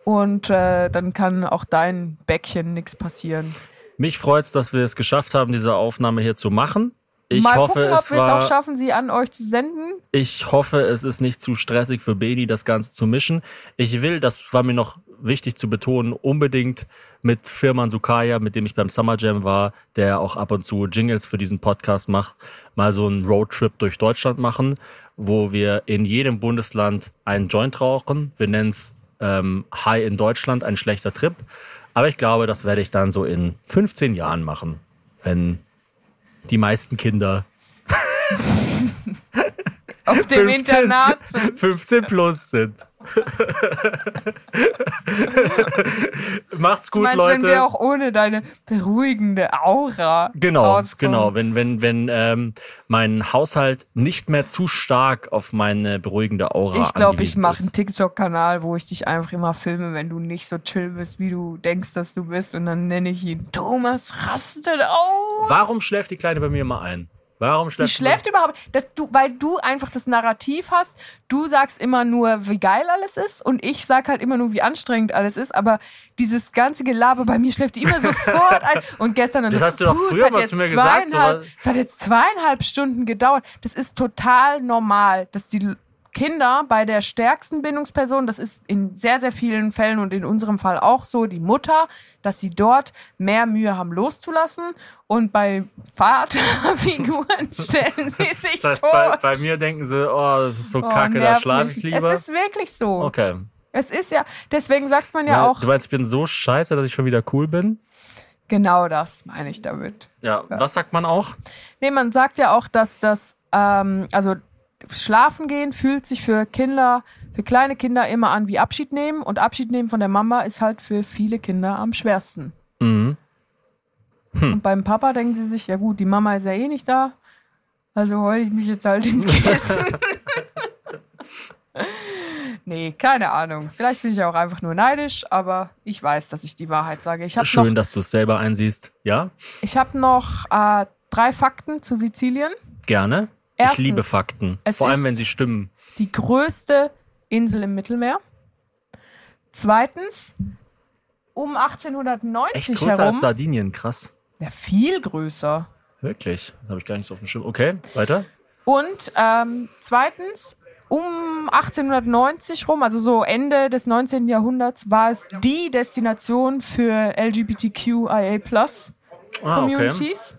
und äh, dann kann auch dein Bäckchen nichts passieren. mich freut's, dass wir es geschafft haben, diese Aufnahme hier zu machen. Ich Mal hoffe, gucken, ob es wir es auch schaffen, sie an euch zu senden. ich hoffe, es ist nicht zu stressig für Beni, das Ganze zu mischen. Ich will, das war mir noch wichtig zu betonen, unbedingt mit Firman Sukaya, mit dem ich beim Summer Jam war, der auch ab und zu Jingles für diesen Podcast macht, mal so einen Roadtrip durch Deutschland machen, wo wir in jedem Bundesland einen Joint rauchen. Wir nennen es ähm, High in Deutschland, ein schlechter Trip. Aber ich glaube, das werde ich dann so in 15 Jahren machen, wenn die meisten Kinder <laughs> Auf dem 15. Internat <laughs> sind. 15 plus sind. <laughs> Macht's Du gut, meinst, Leute. wenn wir auch ohne deine beruhigende Aura Genau, rauskommen? genau. Wenn, wenn, wenn ähm, mein Haushalt nicht mehr zu stark auf meine beruhigende Aura Ich glaube, ich mache einen TikTok-Kanal, wo ich dich einfach immer filme, wenn du nicht so chill bist, wie du denkst, dass du bist. Und dann nenne ich ihn Thomas rastet aus. Warum schläft die Kleine bei mir immer ein? Warum Die schläft schläft überhaupt, dass du, weil du einfach das Narrativ hast. Du sagst immer nur, wie geil alles ist, und ich sag halt immer nur, wie anstrengend alles ist. Aber dieses ganze Gelaber bei mir schläft die immer sofort ein. <laughs> Und gestern dann Das so, hast du doch "Puh, es früher hat mal zu mir gesagt, Es hat jetzt zweieinhalb Stunden gedauert. Das ist total normal, dass die Kinder bei der stärksten Bindungsperson, das ist in sehr, sehr vielen Fällen und in unserem Fall auch so, die Mutter, dass sie dort mehr Mühe haben loszulassen und bei Vaterfiguren <laughs> stellen sie sich Das heißt, tot. bei, bei mir denken sie, oh, das ist so Oh, kacke, da nerv schlafe ich lieber. Es ist wirklich so. okay. Es ist ja, deswegen sagt man ja Weil- auch, Du meinst, ich bin so scheiße, dass ich schon wieder cool bin? genau das meine ich damit. Ja, was sagt man auch? Nee, man sagt ja auch, dass das, ähm, also schlafen gehen fühlt sich für Kinder, für kleine Kinder immer an wie Abschied nehmen und Abschied nehmen von der Mama ist halt für viele Kinder am schwersten. Mhm. Hm. Und beim Papa denken sie sich, ja gut, die Mama ist ja eh nicht da, also heule ich mich jetzt halt ins Kissen. <laughs> nee, keine Ahnung. Vielleicht bin ich auch einfach nur neidisch, aber ich weiß, dass ich die Wahrheit sage. Ich habe noch, Schön, dass du es selber einsiehst. Ja, ich hab noch äh, drei Fakten zu Sizilien. gerne. Erstens, ich liebe Fakten. Vor allem, wenn sie stimmen. die größte Insel im Mittelmeer. Zweitens, um Echt 1890 größer als herum, Sardinien, krass. ja, viel größer. Wirklich. Das habe ich gar nicht so auf dem Schirm. Okay, weiter. Und ähm, zweitens, um 1890 rum, also so Ende des 19. Jahrhunderts, war es die Destination für LGBTQIA Plus Ah, okay. Communities.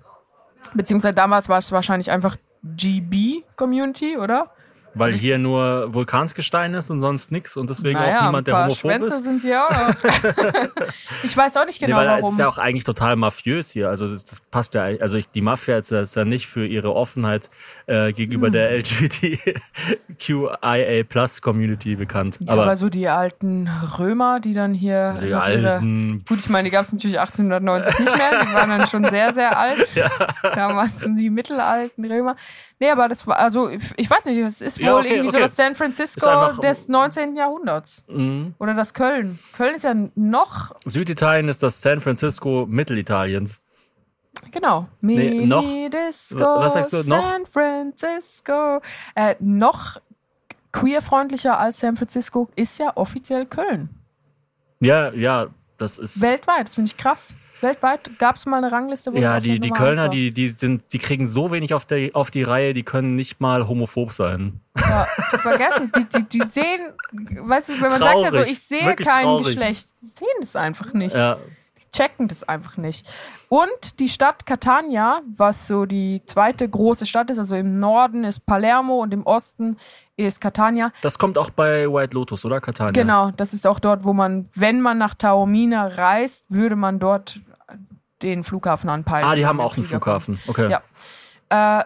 Beziehungsweise damals war es wahrscheinlich einfach GB Community, oder? Weil hier nur Vulkansgestein ist und sonst nichts und deswegen naja, auch niemand, der homophob Schwänze ist. sind hier auch <laughs> ich weiß auch nicht genau, nee, weil es warum. ist ja auch eigentlich total mafiös hier. Also das, passt ja, also die Mafia ist ja, ja nicht für ihre Offenheit äh, gegenüber Hm. der LGBTQIA Plus Community bekannt. Ja, aber, so die alten Römer, die dann hier. die noch ihre- alten Gut, ich meine, die gab es natürlich 1890 nicht mehr. Die waren dann schon sehr, sehr alt. <laughs> Damals sind die mittelalten Römer. Nee, aber das war, also, ich ich weiß nicht, es ist wohl Ja, okay, irgendwie so okay. das San Francisco einfach- des 19. Jahrhunderts. Mhm. Oder das Köln. Köln ist ja noch, Süditalien ist das San Francisco Mittelitaliens. genau. Nee, noch- Disco, was sagst du, noch? San Francisco. Äh, noch queerfreundlicher als San Francisco ist ja offiziell Köln. Ja, ja, das ist. Weltweit, das finde ich krass. Weltweit gab es mal eine Rangliste, wo ja, die, die Kölner, die, die sind, die kriegen so wenig auf, der, auf die Reihe, die können nicht mal homophob sein. Ja, vergessen. Die, die, die sehen, weißt du, wenn man sagt ja so, Traurig. ich sehe kein traurig. Geschlecht, die sehen das einfach nicht. Ja, Die checken das einfach nicht. Und die Stadt Catania, was so die zweite große Stadt ist, also im Norden ist Palermo und im Osten ist Catania. das kommt auch bei White Lotus, oder Catania? Genau, das ist auch dort, wo man, wenn man nach Taormina reist, würde man dort den Flughafen anpeilen. Ah, die haben auch einen Flughafen. Okay. Ja. Äh,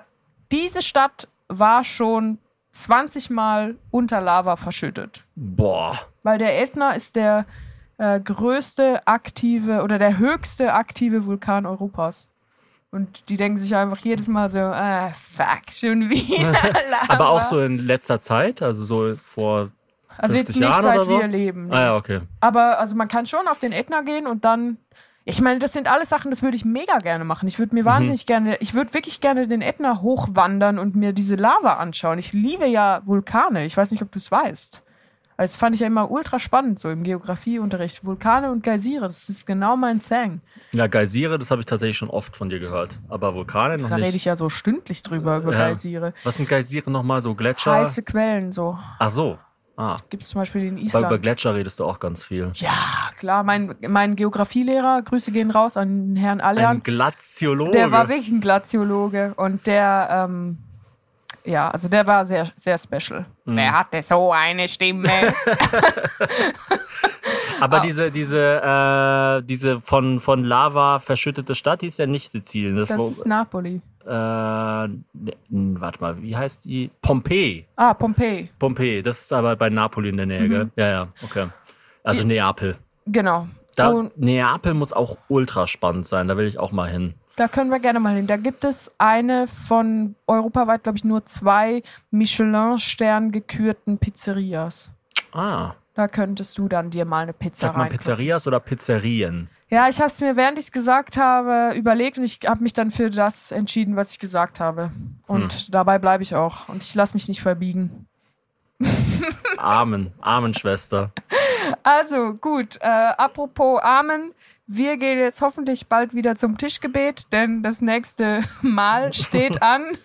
diese Stadt war schon 20 Mal unter Lava verschüttet. Boah. Weil der Ätna ist der äh, größte aktive oder der höchste aktive Vulkan Europas. Und die denken sich einfach jedes Mal so, ah, fuck, schon wieder <laughs> Lava. Aber auch so in letzter Zeit, also so vor Also jetzt 50 nicht Jahren seit so? wir leben. Ah ja, okay. Aber also man kann schon auf den Ätna gehen und dann. Ich meine, das sind alles Sachen, das würde ich mega gerne machen. Ich würde Mhm. mir wahnsinnig gerne, ich würde wirklich gerne den Ätna hochwandern und mir diese Lava anschauen. Ich liebe ja Vulkane. Ich weiß nicht, ob du es weißt. Also Das fand ich ja immer ultra spannend, so im Geografieunterricht. Vulkane und Geysire, das ist genau mein Thing. Ja, Geysire, das habe ich tatsächlich schon oft von dir gehört. Aber Vulkane noch Da nicht. rede ich ja so stündlich drüber, über Ja. Geysire. Was sind Geysire nochmal? So Gletscher? Heiße Quellen, so. Ach so. Ah. Gibt es zum Beispiel in Weil Island. über Gletscher redest du auch ganz viel. ja, klar. Mein, mein Geografielehrer, Grüße gehen raus an Herrn Ein Allian. Glaziologe. Der war wirklich ein Glaziologe und der, ähm, ja, also der war sehr, sehr special. Mhm. Der hatte so eine Stimme. <laughs> <laughs> Aber diese, diese, äh, diese von, von Lava verschüttete Stadt, die ist ja nicht Sizilien. Das, Das wo, ist Napoli. äh, ne, warte mal, wie heißt die? Pompeji. Ah, Pompeji. Pompeji, das ist aber bei Napoli in der Nähe, gell? Ja, ja, okay. Also Neapel. Genau. Da, und Neapel muss auch ultra spannend sein, da will ich auch mal hin. da können wir gerne mal hin. Da gibt es eine von europaweit, glaube ich, nur zwei Michelin-Stern gekürten Pizzerias. Ah, Da könntest du dann dir mal eine Pizza sag mal rein. Pizzerias oder Pizzerien? Ja, ich habe es mir, während ich es gesagt habe, überlegt und ich habe mich dann für das entschieden, was ich gesagt habe. Und Hm. dabei bleibe ich auch. Und ich lasse mich nicht verbiegen. Amen, Amen, Schwester. <laughs> Also gut, äh, apropos Amen. Wir gehen jetzt hoffentlich bald wieder zum Tischgebet, denn das nächste <laughs> Mal steht <laughs> an.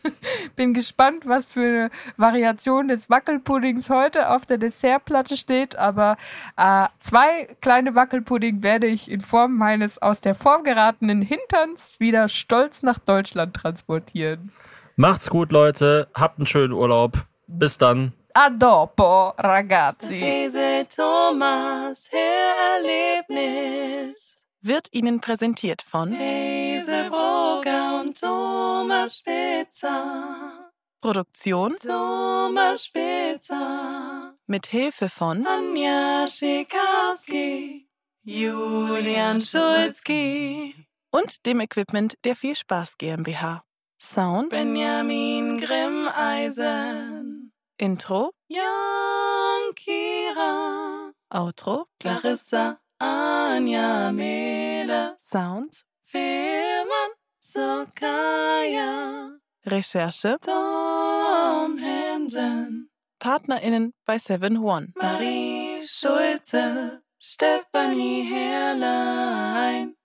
Bin gespannt, was für eine Variation des Wackelpuddings heute auf der Dessertplatte steht. Aber äh, zwei kleine Wackelpudding werde ich in Form meines aus der Form geratenen Hinterns wieder stolz nach Deutschland transportieren. Macht's gut, Leute. Habt einen schönen Urlaub. Bis dann. A dopo, ragazzi. Thomas Hörerlebnis wird Ihnen präsentiert von Hazelbrugger und Thomas Spitzer. Produktion Thomas Spitzer. Mit Hilfe von Anja Schikarski, Julian Schulzki und dem Equipment der Viel Spaß GmbH. Sound Benjamin Grimmeisen. Intro Jan Kira. Outro Clarissa Anja Mele. Sounds Firman Sokaya. Recherche Tom Hansen. PartnerInnen bei Seven One. Marie Schulze. Stefanie Herrlein.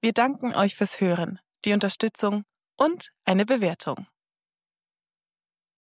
Wir danken euch fürs Hören, die Unterstützung und eine Bewertung.